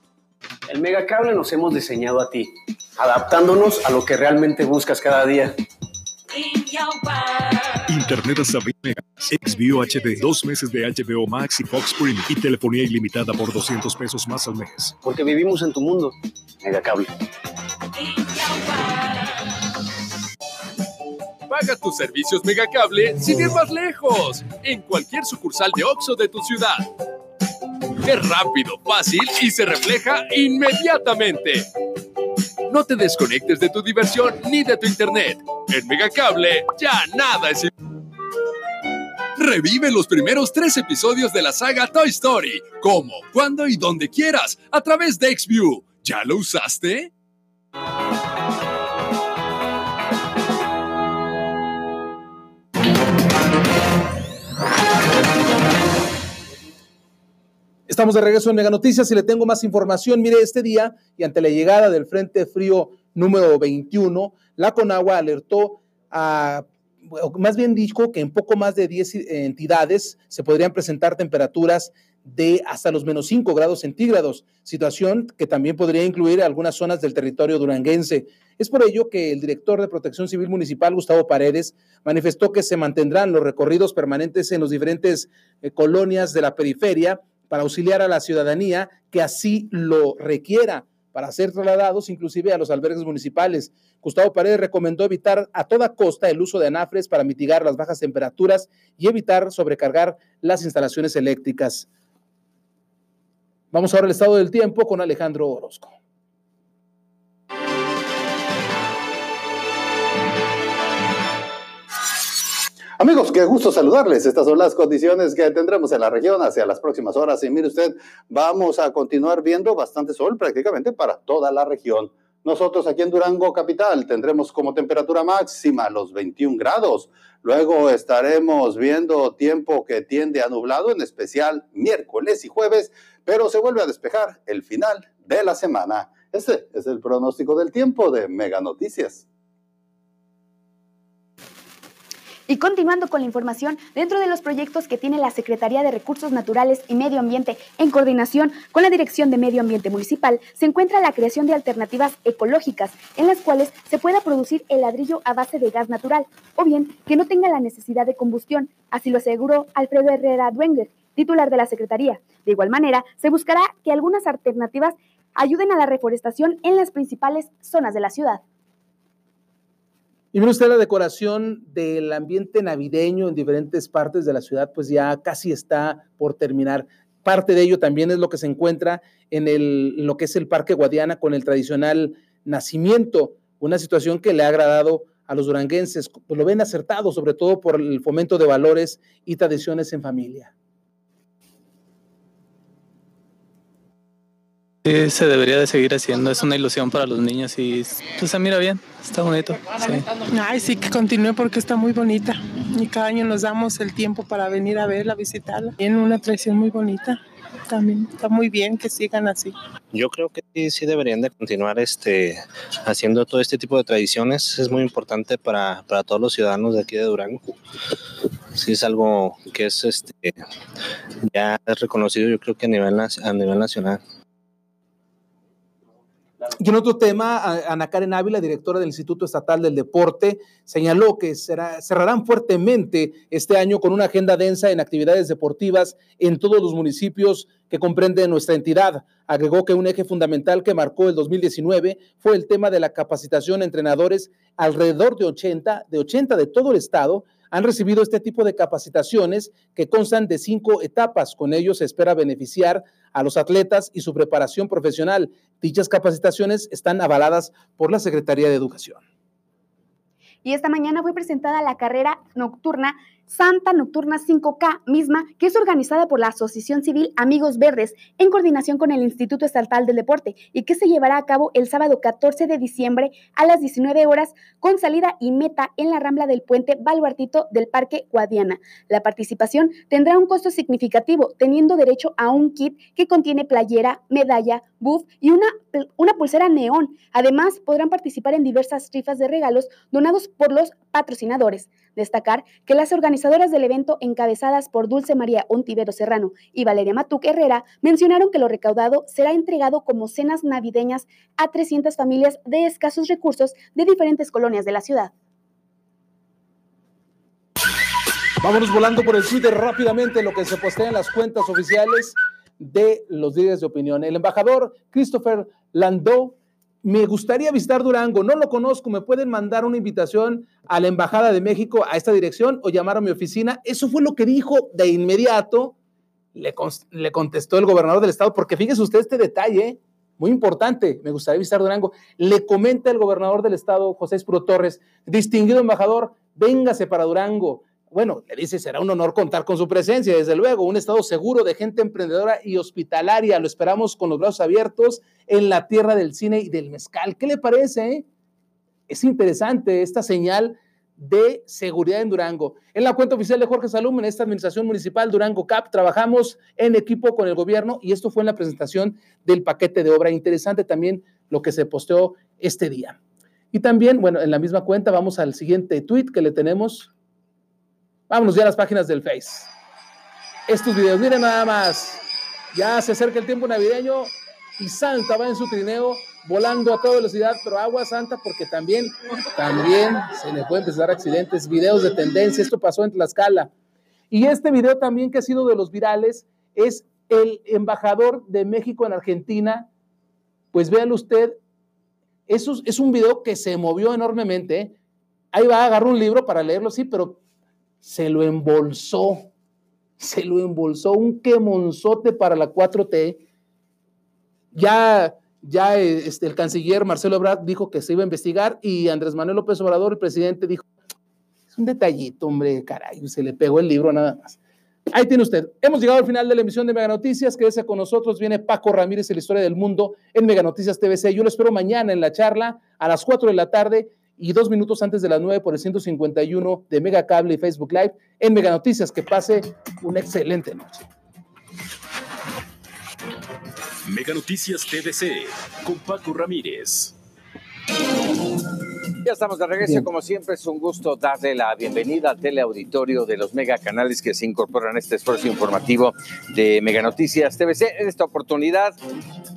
S19: El Megacable nos hemos diseñado a ti, adaptándonos a lo que realmente buscas cada día.
S20: Internet hasta 20 megas, XView HD, dos meses de HBO Max y Fox Premium y telefonía ilimitada por 200 pesos más al mes.
S19: Porque vivimos en tu mundo, Megacable.
S21: Paga tus servicios Megacable sin ir más lejos, en cualquier sucursal de OXO de tu ciudad. Es rápido, fácil y se refleja inmediatamente. No te desconectes de tu diversión ni de tu internet. En Megacable ya nada es Revive los primeros tres episodios de la saga Toy Story, como, cuando y donde quieras, a través de XView. ¿Ya lo usaste?
S2: Estamos de regreso en Mega Noticias y le tengo más información. Mire, este día y ante la llegada del Frente Frío número 21, la Conagua alertó a más bien dijo que en poco más de 10 entidades se podrían presentar temperaturas de hasta los menos 5 grados centígrados, situación que también podría incluir algunas zonas del territorio duranguense. Es por ello que el director de Protección Civil Municipal, Gustavo Paredes, manifestó que se mantendrán los recorridos permanentes en las diferentes eh, colonias de la periferia para auxiliar a la ciudadanía que así lo requiera para ser trasladados inclusive a los albergues municipales. Gustavo Paredes recomendó evitar a toda costa el uso de anafres para mitigar las bajas temperaturas y evitar sobrecargar las instalaciones eléctricas. Vamos ahora al estado del tiempo con Alejandro Orozco.
S22: Amigos, qué gusto saludarles. Estas son las condiciones que tendremos en la región hacia las próximas horas. Y mire usted, vamos a continuar viendo bastante sol prácticamente para toda la región. Nosotros aquí en Durango Capital tendremos como temperatura máxima los 21 grados. Luego estaremos viendo tiempo que tiende a nublado, en especial miércoles y jueves, pero se vuelve a despejar el final de la semana. Este es el pronóstico del tiempo de Mega Noticias.
S8: Y continuando con la información, dentro de los proyectos que tiene la Secretaría de Recursos Naturales y Medio Ambiente en coordinación con la Dirección de Medio Ambiente Municipal, se encuentra la creación de alternativas ecológicas en las cuales se pueda producir el ladrillo a base de gas natural o bien que no tenga la necesidad de combustión. Así lo aseguró Alfredo Herrera Duenger, titular de la Secretaría. De igual manera, se buscará que algunas alternativas ayuden a la reforestación en las principales zonas de la ciudad.
S2: Y mire usted la decoración del ambiente navideño en diferentes partes de la ciudad, pues ya casi está por terminar. Parte de ello también es lo que se encuentra en, el, lo que es el Parque Guadiana con el tradicional nacimiento, una situación que le ha agradado a los duranguenses, pues lo ven acertado, sobre todo por el fomento de valores y tradiciones en familia.
S23: Sí, se debería de seguir haciendo, es una ilusión para los niños y pues se mira bien, está bonito. Sí.
S24: Ay, sí, que continúe porque está muy bonita y cada año nos damos el tiempo para venir a verla, visitarla. Tiene una tradición muy bonita, también está muy bien que sigan así.
S25: Yo creo que sí, sí deberían de continuar este, haciendo todo este tipo de tradiciones, es muy importante para, para todos los ciudadanos de aquí de Durango. Sí es algo que es este, ya es reconocido yo creo que a nivel, a nivel nacional.
S2: Y en otro tema, Ana Karen Ávila, directora del Instituto Estatal del Deporte, señaló que cerrarán fuertemente este año con una agenda densa en actividades deportivas en todos los municipios que comprenden nuestra entidad. Agregó que un eje fundamental que marcó el 2019 fue el tema de la capacitación a entrenadores alrededor de 80, de 80 de todo el estado, han recibido este tipo de capacitaciones que constan de cinco etapas. Con ello se espera beneficiar a los atletas y su preparación profesional. Dichas capacitaciones están avaladas por la Secretaría de Educación.
S8: Y esta mañana fue presentada la carrera nocturna Santa Nocturna 5K misma, que es organizada por la Asociación Civil Amigos Verdes en coordinación con el Instituto Estatal del Deporte y que se llevará a cabo el sábado 14 de diciembre a las 19 horas con salida y meta en la rambla del puente Baluartito del Parque Guadiana. La participación tendrá un costo significativo, teniendo derecho a un kit que contiene playera, medalla, buff y una, una pulsera neón. Además, podrán participar en diversas rifas de regalos donados por los patrocinadores. Destacar que las organizadoras del evento, encabezadas por Dulce María Ontivero Serrano y Valeria Matuc Herrera, mencionaron que lo recaudado será entregado como cenas navideñas a 300 familias de escasos recursos de diferentes colonias de la ciudad.
S2: Vámonos volando por el Twitter rápidamente lo que se postea en las cuentas oficiales de los líderes de opinión. El embajador Christopher Landau me gustaría visitar Durango, no lo conozco, me pueden mandar una invitación a la Embajada de México a esta dirección o llamar a mi oficina. Eso fue lo que dijo de inmediato, le, contestó el gobernador del estado, porque fíjese usted este detalle, muy importante, me gustaría visitar Durango. Le comenta el gobernador del estado, José Espuro Torres, distinguido embajador, véngase para Durango, bueno, le dice, será un honor contar con su presencia, desde luego, un estado seguro de gente emprendedora y hospitalaria. Lo esperamos con los brazos abiertos en la tierra del cine y del mezcal. ¿Qué le parece? Es interesante esta señal de seguridad en Durango. En la cuenta oficial de Jorge Salum, en esta administración municipal Durango CAP, trabajamos en equipo con el gobierno y esto fue en la presentación del paquete de obra. Interesante también lo que se posteó este día. Y también, bueno, en la misma cuenta vamos al siguiente tweet que le tenemos. Vámonos ya a las páginas del Face. Estos videos, miren nada más. Ya se acerca el tiempo navideño y Santa va en su trineo volando a toda velocidad, pero agua santa porque también, también se le pueden empezar accidentes, videos de tendencia, esto pasó en Tlaxcala. Y este video también que ha sido de los virales es el embajador de México en Argentina. Pues véalo usted, eso es un video que se movió enormemente. Ahí va, agarró un libro para leerlo, sí, pero se lo embolsó, se lo embolsó un quemonzote para la 4T. Ya, ya este, el canciller Marcelo Ebrard dijo que se iba a investigar y Andrés Manuel López Obrador, el presidente, dijo, es un detallito, hombre, caray, se le pegó el libro nada más. Ahí tiene usted. Hemos llegado al final de la emisión de Mega Noticias. Quédese con nosotros. Viene Paco Ramírez en la historia del mundo en Mega Noticias TVC. Yo lo espero mañana en la charla a las 4 de la tarde y dos minutos antes de las 9 por el 151 de Mega Cable y Facebook Live en Mega Noticias. Que pase una excelente noche.
S26: Mega Noticias TVC con Paco Ramírez.
S27: Ya estamos de regreso, como siempre es un gusto darle la bienvenida al teleauditorio de los mega canales que se incorporan a este esfuerzo informativo de Mega Noticias TVC. En esta oportunidad,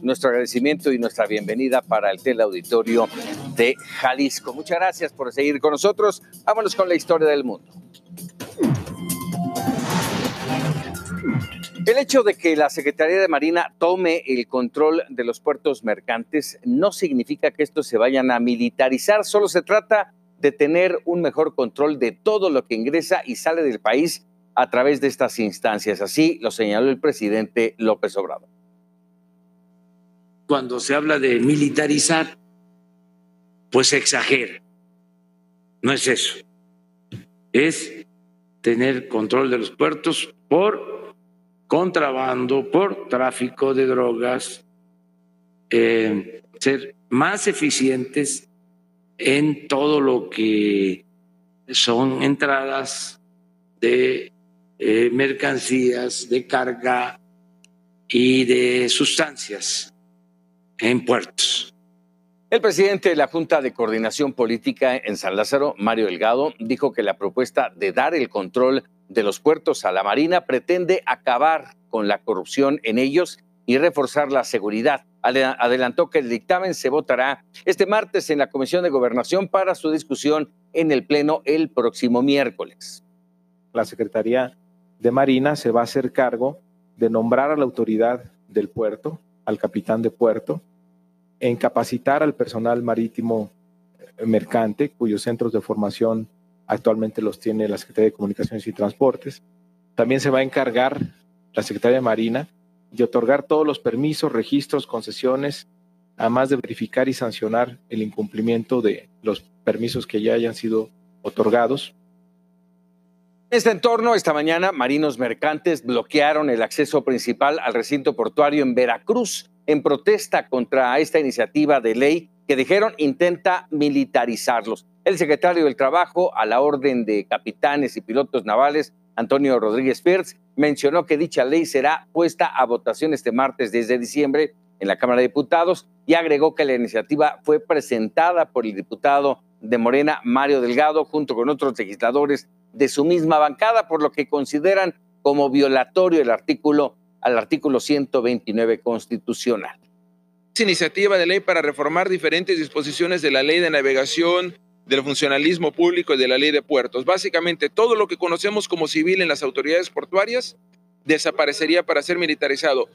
S27: nuestro agradecimiento y nuestra bienvenida para el teleauditorio de Jalisco. Muchas gracias por seguir con nosotros. Vámonos con la historia del mundo. El hecho de que la Secretaría de Marina tome el control de los puertos mercantes no significa que estos se vayan a militarizar, solo se trata de tener un mejor control de todo lo que ingresa y sale del país a través de estas instancias. Así lo señaló el presidente López Obrador.
S28: Cuando se habla de militarizar, pues se exagera. No es eso. Es tener control de los puertos por contrabando, por tráfico de drogas, eh, ser más eficientes en todo lo que son entradas de eh, mercancías, de carga y de sustancias en puertos.
S27: El presidente de la Junta de Coordinación Política en San Lázaro, Mario Delgado, dijo que la propuesta de dar el control de los puertos a la Marina pretende acabar con la corrupción en ellos y reforzar la seguridad. Adelantó que el dictamen se votará este martes en la Comisión de Gobernación para su discusión en el Pleno el próximo miércoles.
S29: La Secretaría de Marina se va a hacer cargo de nombrar a la autoridad del puerto, al capitán de puerto, en capacitar al personal marítimo mercante, cuyos centros de formación actualmente los tiene la Secretaría de Comunicaciones y Transportes. También se va a encargar la Secretaría de Marina de otorgar todos los permisos, registros, concesiones, además de verificar y sancionar el incumplimiento de los permisos que ya hayan sido otorgados.
S27: En este entorno, esta mañana, marinos mercantes bloquearon el acceso principal al recinto portuario en Veracruz en protesta contra esta iniciativa de ley que dijeron intenta militarizarlos. El secretario del Trabajo, a la orden de capitanes y pilotos navales, Antonio Rodríguez Pérez, mencionó que dicha ley será puesta a votación este martes desde diciembre en la Cámara de Diputados y agregó que la iniciativa fue presentada por el diputado de Morena, Mario Delgado, junto con otros legisladores de su misma bancada, por lo que consideran como violatorio el artículo al artículo 129 constitucional.
S30: iniciativa de ley para reformar diferentes disposiciones de la ley de navegación, del funcionalismo público y de la ley de puertos. Básicamente, todo lo que conocemos como civil en las autoridades portuarias desaparecería para ser militarizado.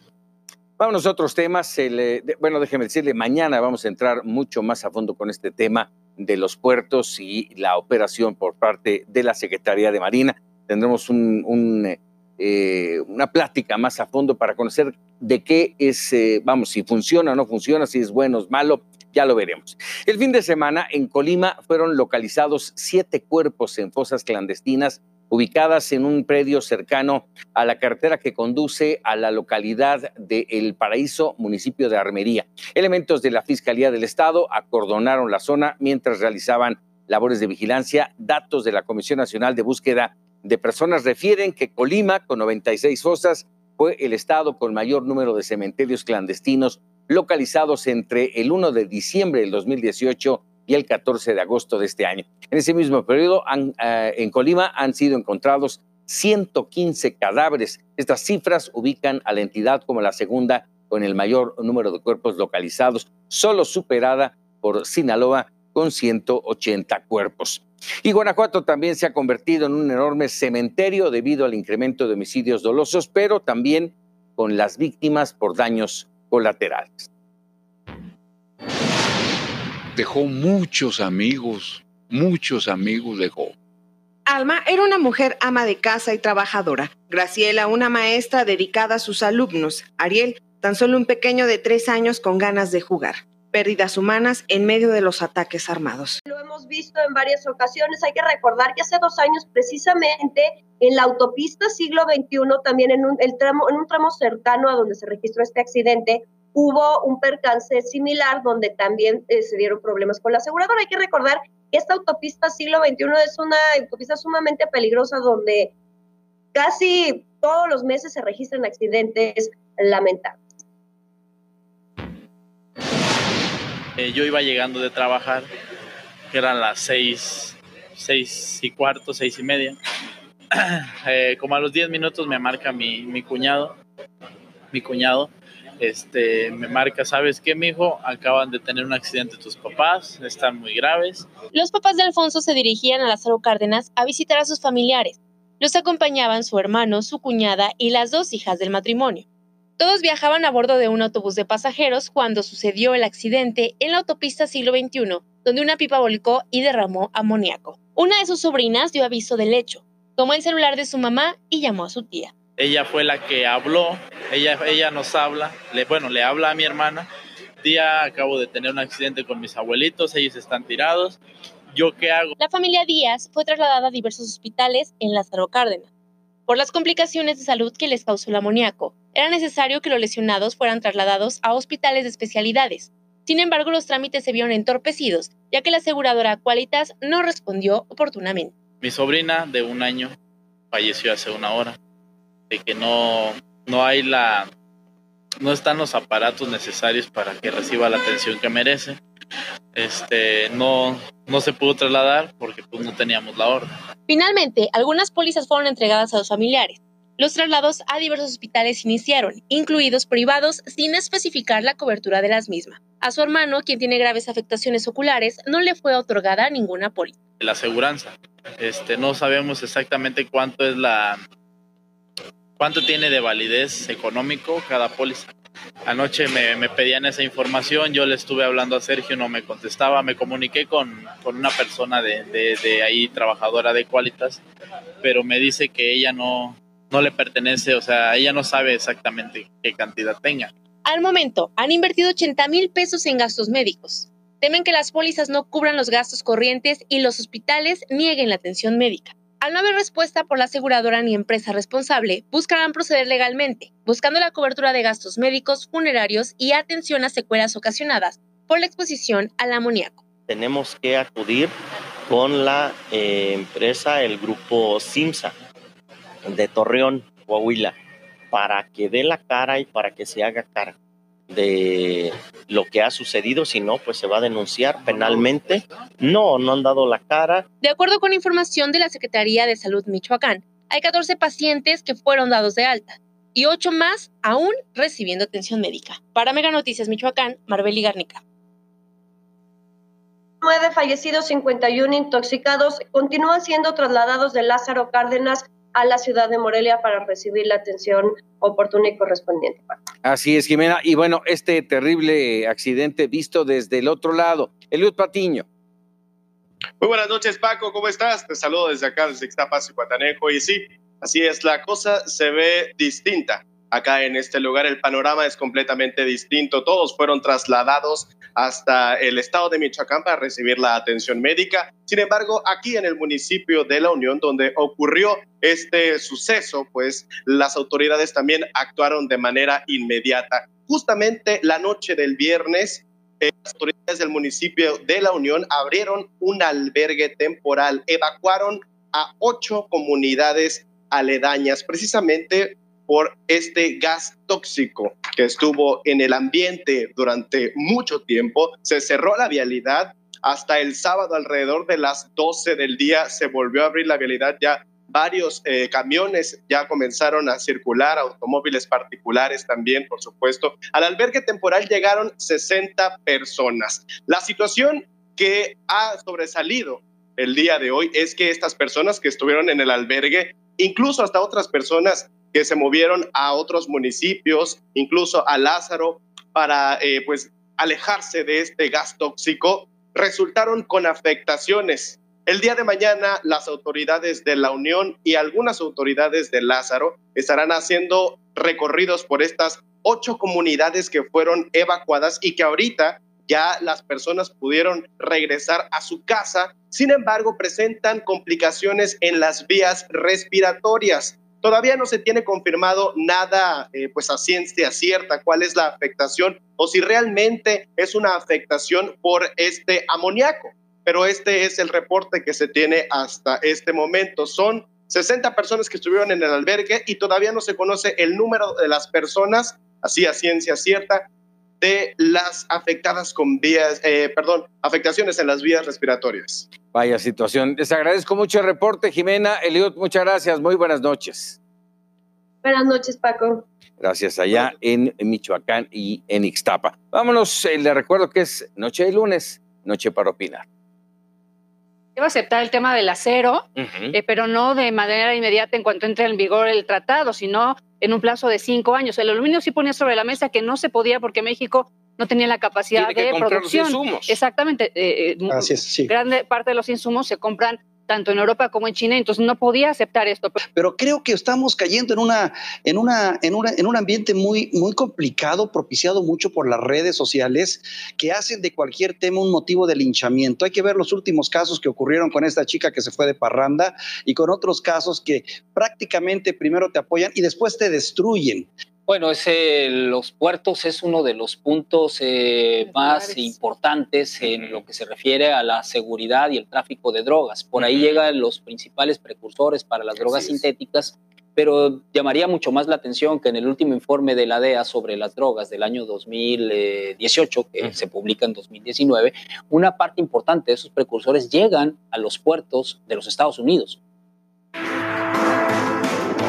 S27: Vamos a otros temas. bueno, déjeme decirle, mañana vamos a entrar mucho más a fondo con este tema de los puertos y la operación por parte de la Secretaría de Marina. Tendremos eh, una plática más a fondo para conocer de qué es, eh, vamos, si funciona o no funciona, si es bueno o es malo, ya lo veremos. El fin de semana en Colima fueron localizados siete cuerpos en fosas clandestinas ubicadas en un predio cercano a la carretera que conduce a la localidad de El Paraíso, municipio de Armería. Elementos de la Fiscalía del Estado acordonaron la zona mientras realizaban labores de vigilancia. Datos de la Comisión Nacional de Búsqueda de Personas refieren que Colima, con 96 fosas, fue el estado con mayor número de cementerios clandestinos localizados entre el 1 de diciembre del 2018 y el 14 de agosto de este año. En ese mismo periodo, eh, en Colima han sido encontrados 115 cadáveres. Estas cifras ubican a la entidad como la segunda con el mayor número de cuerpos localizados, solo superada por Sinaloa con 180 cuerpos. Y Guanajuato también se ha convertido en un enorme cementerio debido al incremento de homicidios dolosos, pero también con las víctimas por daños colaterales.
S31: Dejó muchos amigos, muchos amigos dejó.
S32: Alma era una mujer ama de casa y trabajadora. Graciela, una maestra dedicada a sus alumnos. Ariel, tan solo un pequeño de tres años con ganas de jugar. Pérdidas humanas en medio de los ataques armados.
S33: Lo hemos visto en varias ocasiones. Hay que recordar que hace dos años, precisamente en la autopista siglo XXI, también en un, el tramo, en un tramo cercano a donde se registró este accidente, hubo un percance similar donde también eh, se dieron problemas con la aseguradora. Hay que recordar esta autopista siglo XXI es una autopista sumamente peligrosa donde casi todos los meses se registran accidentes lamentables.
S34: Eh, yo iba llegando de trabajar, que eran las seis, seis y cuarto, seis y media. (clears throat) Eh, como a los diez minutos me marca mi, mi cuñado, mi cuñado, este, me marca, ¿sabes qué, mijo? Acaban de tener un accidente tus papás, están muy graves.
S35: Los papás de Alfonso se dirigían a Lázaro Cárdenas a visitar a sus familiares. Los acompañaban su hermano, su cuñada y las dos hijas del matrimonio. Todos viajaban a bordo de un autobús de pasajeros cuando sucedió el accidente en la autopista siglo XXI, donde una pipa volcó y derramó amoníaco. Una de sus sobrinas dio aviso del hecho, tomó el celular de su mamá y llamó a su tía.
S34: Ella fue la que habló, ella, ella nos habla, le, bueno, le habla a mi hermana. Tía, acabo de tener un accidente con mis abuelitos, ellos están tirados. ¿Yo qué hago?
S35: La familia Díaz fue trasladada a diversos hospitales en Lázaro Cárdenas. Por las complicaciones de salud que les causó el amoníaco, era necesario que los lesionados fueran trasladados a hospitales de especialidades. Sin embargo, los trámites se vieron entorpecidos, ya que la aseguradora Qualitas no respondió oportunamente.
S34: Mi sobrina de un año falleció hace una hora de que no, no hay la, no están los aparatos necesarios para que reciba la atención que merece. Este, no, no se pudo trasladar porque pues, no teníamos la orden.
S35: Finalmente, algunas pólizas fueron entregadas a los familiares. Los traslados a diversos hospitales iniciaron, incluidos privados, sin especificar la cobertura de las mismas. A su hermano, quien tiene graves afectaciones oculares, no le fue otorgada ninguna póliza.
S34: La aseguranza. Este, no sabemos exactamente cuánto es la, cuánto tiene de validez económico cada póliza. Anoche me, pedían esa información, yo le estuve hablando a Sergio, no me contestaba, me comuniqué con, una persona de, ahí, trabajadora de Qualitas, pero me dice que ella no, no le pertenece, o sea, ella no sabe exactamente qué cantidad tenga.
S35: Al momento, han invertido 80 mil pesos en gastos médicos. Temen que las pólizas no cubran los gastos corrientes y los hospitales nieguen la atención médica. Al no haber respuesta por la aseguradora ni empresa responsable, buscarán proceder legalmente, buscando la cobertura de gastos médicos, funerarios y atención a secuelas ocasionadas por la exposición al amoníaco.
S36: Tenemos que acudir con la eh, empresa, el grupo Simsa de Torreón, Coahuila, para que dé la cara y para que se haga cargo de lo que ha sucedido, si no, pues se va a denunciar penalmente. No, no han dado la cara.
S35: De acuerdo con información de la Secretaría de Salud Michoacán, hay 14 pacientes que fueron dados de alta y 8 más aún recibiendo atención médica. Para Mega Noticias Michoacán, Marbeli Garnica.
S33: 9 fallecidos, 51 intoxicados, continúan siendo trasladados de Lázaro Cárdenas a la ciudad de Morelia para recibir la atención oportuna y correspondiente.
S27: Así es, Jimena. Y bueno, este terrible accidente visto desde el otro lado. Eliud Patiño.
S37: Muy buenas noches, Paco. ¿Cómo estás? Te saludo desde acá, desde Ixtapas y Cuatanejo. Y sí, así es, la cosa se ve distinta Acá en este lugar el panorama es completamente distinto. Todos fueron trasladados hasta el estado de Michoacán para recibir la atención médica. Sin embargo, aquí en el municipio de La Unión, donde ocurrió este suceso, pues las autoridades también actuaron de manera inmediata. Justamente la noche del viernes, eh, las autoridades del municipio de La Unión abrieron un albergue temporal, evacuaron a ocho comunidades aledañas, precisamente por este gas tóxico que estuvo en el ambiente durante mucho tiempo. Se cerró la vialidad, hasta el sábado alrededor de las 12 del día se volvió a abrir la vialidad ya varios eh, camiones ya comenzaron a circular, automóviles particulares también, por supuesto. Al albergue temporal llegaron 60 personas. La situación que ha sobresalido el día de hoy es que estas personas que estuvieron en el albergue, incluso hasta otras personas que se movieron a otros municipios, incluso a Lázaro, para eh, pues alejarse de este gas tóxico, resultaron con afectaciones el día de mañana las autoridades de la Unión y algunas autoridades de Lázaro estarán haciendo recorridos por estas ocho comunidades que fueron evacuadas y que ahorita ya las personas pudieron regresar a su casa. Sin embargo, presentan complicaciones en las vías respiratorias. Todavía no se tiene confirmado nada, eh, pues a ciencia cierta, cuál es la afectación o si realmente es una afectación por este amoníaco pero este es el reporte que se tiene hasta este momento. Son 60 personas que estuvieron en el albergue y todavía no se conoce el número de las personas, así a ciencia cierta, de las afectadas con vías, eh, perdón, afectaciones en las vías respiratorias.
S27: Vaya situación. Les agradezco mucho el reporte, Jimena. Eliud, muchas gracias. Muy buenas noches.
S33: Buenas noches, Paco.
S27: Gracias allá en Michoacán y en Ixtapa. Vámonos, eh, le recuerdo que es noche de lunes, noche para opinar
S38: a aceptar el tema del acero, eh, pero no de manera inmediata en cuanto entre en vigor el tratado, sino en un plazo de cinco años. El aluminio sí ponía sobre la mesa que no se podía porque México no tenía la capacidad de producción. Los insumos. Exactamente. Eh, eh Grande parte de los insumos se compran tanto en Europa como en China, entonces no podía aceptar esto.
S39: Pero creo que estamos cayendo en una, en una, en una, en un ambiente muy, muy complicado, propiciado mucho por las redes sociales, que hacen de cualquier tema un motivo de linchamiento. Hay que ver los últimos casos que ocurrieron con esta chica que se fue de parranda y con otros casos que prácticamente primero te apoyan y después te destruyen.
S40: Bueno, los puertos es uno de los puntos eh, más importantes en lo que se refiere a la seguridad y el tráfico de drogas. Por ahí llegan los principales precursores para las drogas sintéticas, pero llamaría mucho más la atención que en el último informe de la DEA sobre las drogas del año 2018, que se publica en 2019, una parte importante de esos precursores llegan a los puertos de los Estados Unidos.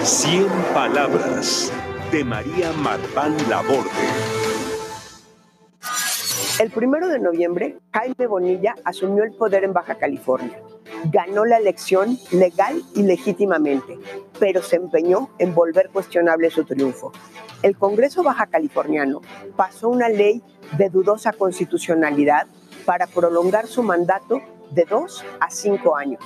S26: 100 palabras de María Marván Laborde.
S41: El primero de noviembre, Jaime Bonilla asumió el poder en Baja California. Ganó la elección legal y legítimamente, pero se empeñó en volver cuestionable su triunfo. El Congreso Baja Californiano pasó una ley de dudosa constitucionalidad para prolongar su mandato de dos a cinco años.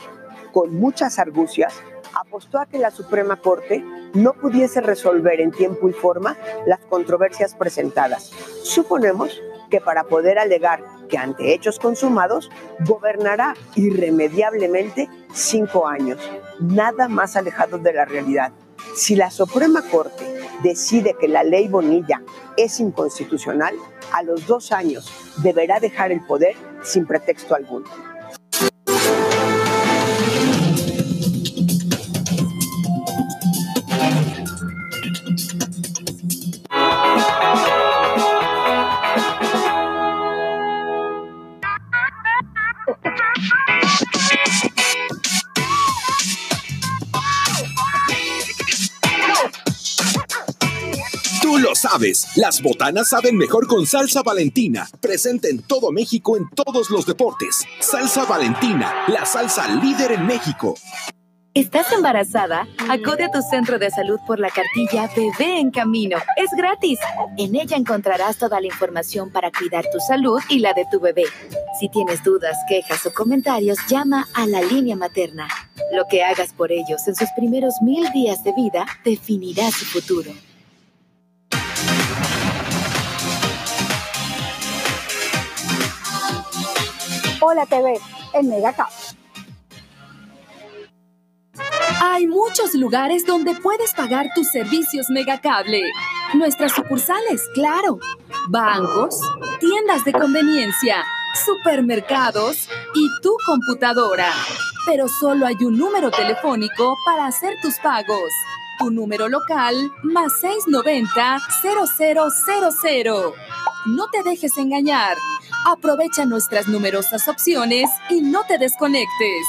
S41: Con muchas argucias, apostó a que la Suprema Corte no pudiese resolver en tiempo y forma las controversias presentadas. Suponemos que para poder alegar que ante hechos consumados gobernará irremediablemente cinco años, nada más alejado de la realidad. Si la Suprema Corte decide que la ley Bonilla es inconstitucional, a los dos años deberá dejar el poder sin pretexto alguno.
S26: Sabes, las botanas saben mejor con salsa valentina. Presente en todo México en todos los deportes. Salsa Valentina, la salsa líder en México.
S42: ¿Estás embarazada? Acude a tu centro de salud por la cartilla Bebé en Camino. Es gratis. En ella encontrarás toda la información para cuidar tu salud y la de tu bebé. Si tienes dudas, quejas o comentarios, llama a la línea materna. Lo que hagas por ellos en sus primeros mil días de vida definirá su futuro.
S43: Hola TV, en Megacable.
S42: Hay muchos lugares donde puedes pagar tus servicios Megacable. Nuestras sucursales, claro. Bancos, tiendas de conveniencia, supermercados y tu computadora. Pero solo hay un número telefónico para hacer tus pagos. Tu número local más 690 0000. No te dejes engañar.
S34: Aprovecha nuestras numerosas opciones y no te desconectes.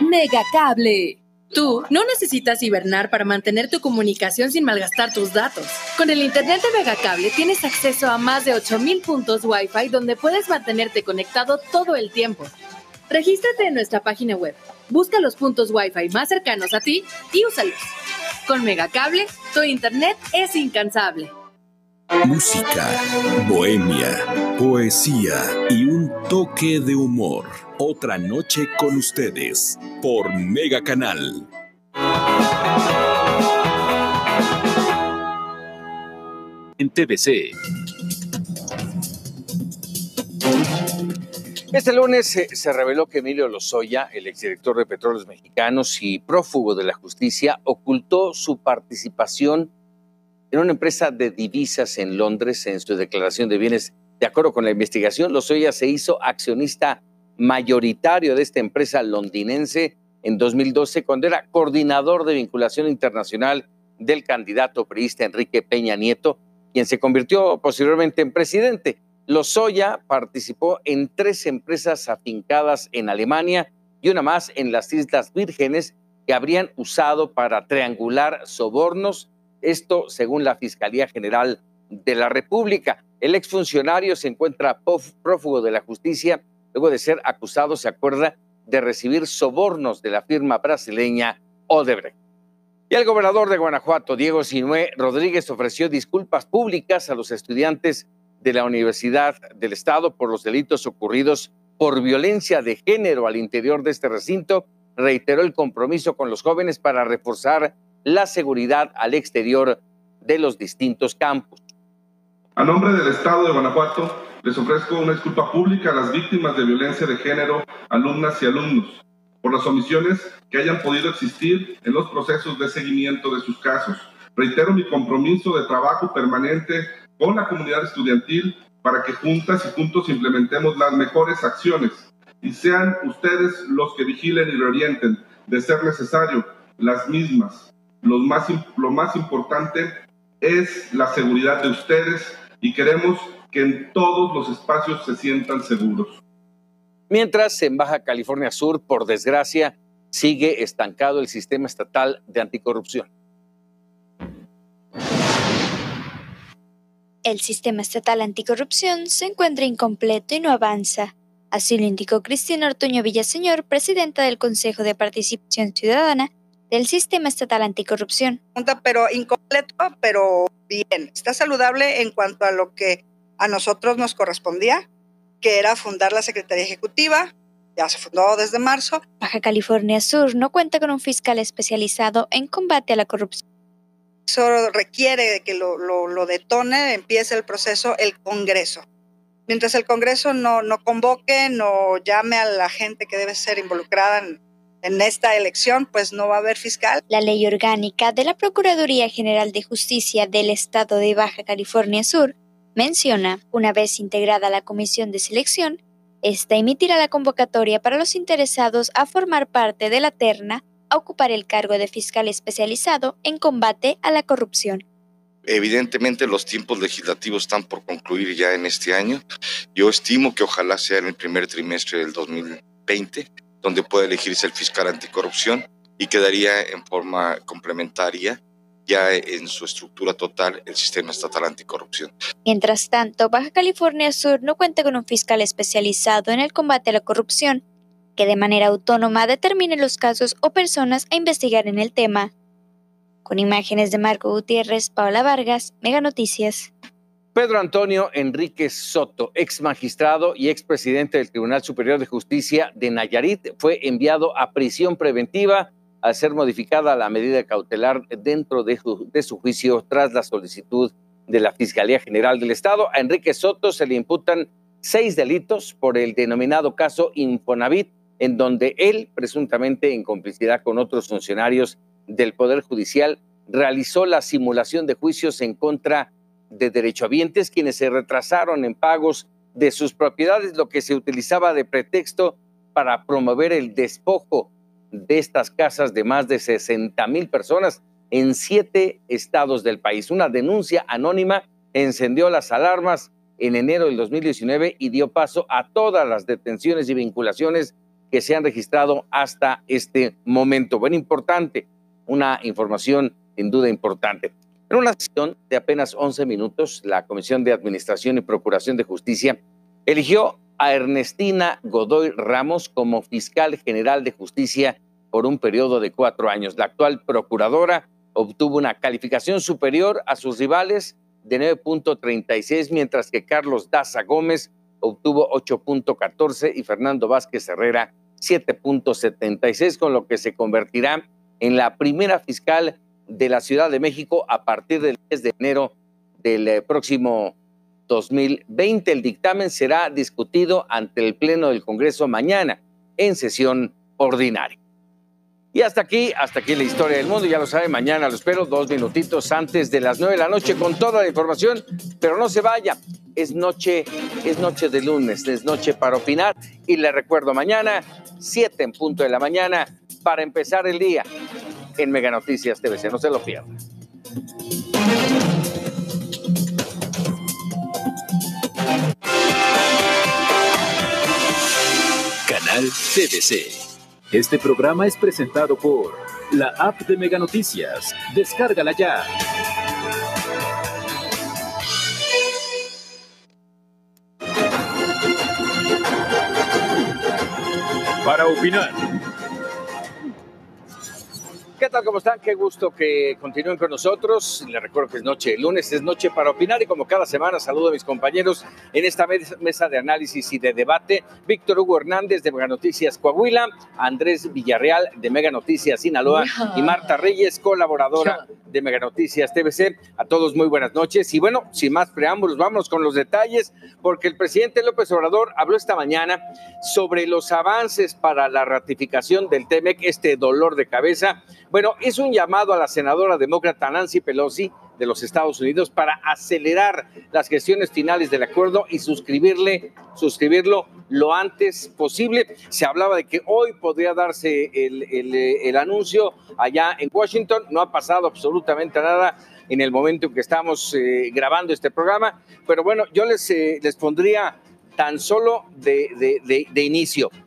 S34: Megacable.
S44: Tú no necesitas hibernar para mantener tu comunicación sin malgastar tus datos. Con el Internet de Megacable tienes acceso a más de 8000 puntos Wi-Fi donde puedes mantenerte conectado todo el tiempo. Regístrate en nuestra página web, busca los puntos Wi-Fi más cercanos a ti y úsalos. Con Megacable, tu Internet es incansable.
S26: Música, bohemia, poesía y un toque de humor. Otra noche con ustedes por Mega Canal. En TVC.
S27: Este lunes se, se reveló que Emilio Lozoya, el exdirector de Petróleos Mexicanos y prófugo de la justicia, ocultó su participación en una empresa de divisas en Londres en su declaración de bienes. De acuerdo con la investigación, Lozoya se hizo accionista mayoritario de esta empresa londinense en 2012 cuando era coordinador de vinculación internacional del candidato priista Enrique Peña Nieto, quien se convirtió posteriormente en presidente. Lozoya participó en tres empresas afincadas en Alemania y una más en las Islas Vírgenes que habrían usado para triangular sobornos esto según la Fiscalía General de la República. El exfuncionario se encuentra prófugo de la justicia luego de ser acusado, se acuerda, de recibir sobornos de la firma brasileña Odebrecht. Y el gobernador de Guanajuato, Diego Sinué Rodríguez, ofreció disculpas públicas a los estudiantes de la Universidad del Estado por los delitos ocurridos por violencia de género al interior de este recinto. Reiteró el compromiso con los jóvenes para reforzar la seguridad al exterior de los distintos campos.
S36: A nombre del Estado de Guanajuato, les ofrezco una disculpa pública a las víctimas de violencia de género, alumnas y alumnos, por las omisiones que hayan podido existir en los procesos de seguimiento de sus casos. Reitero mi compromiso de trabajo permanente con la comunidad estudiantil para que juntas y juntos implementemos las mejores acciones y sean ustedes los que vigilen y reorienten, de ser necesario, las mismas lo más, lo más importante es la seguridad de ustedes y queremos que en todos los espacios se sientan seguros.
S27: Mientras en Baja California Sur, por desgracia, sigue estancado el sistema estatal de anticorrupción.
S45: El sistema estatal anticorrupción se encuentra incompleto y no avanza. Así lo indicó Cristina Ortuño Villaseñor, presidenta del Consejo de Participación Ciudadana del Sistema Estatal Anticorrupción.
S41: Pero incompleto, pero bien. Está saludable en cuanto a lo que a nosotros nos correspondía, que era fundar la Secretaría Ejecutiva. Ya se fundó desde marzo.
S45: Baja California Sur no cuenta con un fiscal especializado en combate a la corrupción.
S41: Eso requiere que lo, lo, detone, empiece el proceso el Congreso. Mientras el Congreso no, no convoque, no llame a la gente que debe ser involucrada en, en esta elección, pues no va a haber fiscal.
S45: La ley orgánica de la Procuraduría General de Justicia del Estado de Baja California Sur menciona, una vez integrada la comisión de selección, esta emitirá la convocatoria para los interesados a formar parte de la terna a ocupar el cargo de fiscal especializado en combate a la corrupción.
S16: Evidentemente los tiempos legislativos están por concluir ya en este año. Yo estimo que ojalá sea en el primer trimestre del 2020 donde puede elegirse el fiscal anticorrupción y quedaría en forma complementaria ya en su estructura total el sistema estatal anticorrupción.
S45: Mientras tanto, Baja California Sur no cuenta con un fiscal especializado en el combate a la corrupción que de manera autónoma determine los casos o personas a investigar en el tema. Con imágenes de Marco Gutiérrez, Paola Vargas, Mega Noticias.
S27: Pedro Antonio Enríquez Soto, ex magistrado y ex presidente del Tribunal Superior de Justicia de Nayarit, fue enviado a prisión preventiva al ser modificada la medida cautelar dentro de su, juicio tras la solicitud de la Fiscalía General del Estado. A Enrique Soto se le imputan seis delitos por el denominado caso Infonavit, en donde él, presuntamente en complicidad con otros funcionarios del Poder Judicial, realizó la simulación de juicios en contra de derechohabientes quienes se retrasaron en pagos de sus propiedades, lo que se utilizaba de pretexto para promover el despojo de estas casas de más de 60 mil personas en siete estados del país. Una denuncia anónima encendió las alarmas en enero del 2019 y dio paso a todas las detenciones y vinculaciones que se han registrado hasta este momento. Bueno, importante, una información sin duda importante. En una sesión de apenas 11 minutos, la Comisión de Administración y Procuración de Justicia eligió a Ernestina Godoy Ramos como fiscal general de justicia por un periodo de cuatro años. La actual procuradora obtuvo una calificación superior a sus rivales de 9.36, mientras que Carlos Daza Gómez obtuvo 8.14 y Fernando Vázquez Herrera 7.76, con lo que se convertirá en la primera fiscal de la Ciudad de México a partir del 10 de enero del eh, próximo 2020. El dictamen será discutido ante el Pleno del Congreso mañana en sesión ordinaria. Y hasta aquí, hasta aquí la historia del mundo. Ya lo sabe, mañana lo espero dos minutitos antes de las nueve de la noche con toda la información. Pero no se vaya, es noche, es noche de lunes, es noche para opinar. Y le recuerdo mañana, siete en punto de la mañana, para empezar el día en Mega Noticias TVC. No se lo pierda.
S26: Canal TVC. Este programa es presentado por la app de Mega Noticias. Descárgala ya. Para opinar
S27: ¿Qué tal? ¿Cómo están? Qué gusto que continúen con nosotros. Les recuerdo que es noche, lunes es noche para opinar y como cada semana saludo a mis compañeros en esta mesa de análisis y de debate. Víctor Hugo Hernández de Mega Noticias Coahuila, Andrés Villarreal de Mega Noticias Sinaloa y Marta Reyes, colaboradora de Mega Noticias TVC. A todos muy buenas noches. Y bueno, sin más preámbulos, vamos con los detalles porque el presidente López Obrador habló esta mañana sobre los avances para la ratificación del TEMEC, este dolor de cabeza bueno, es un llamado a la senadora demócrata Nancy Pelosi de los Estados Unidos para acelerar las gestiones finales del acuerdo y suscribirle, suscribirlo lo antes posible. Se hablaba de que hoy podría darse el, anuncio allá en Washington. No ha pasado absolutamente nada en el momento en que estamos eh, grabando este programa, pero bueno, yo les, eh, les pondría tan solo de, de inicio.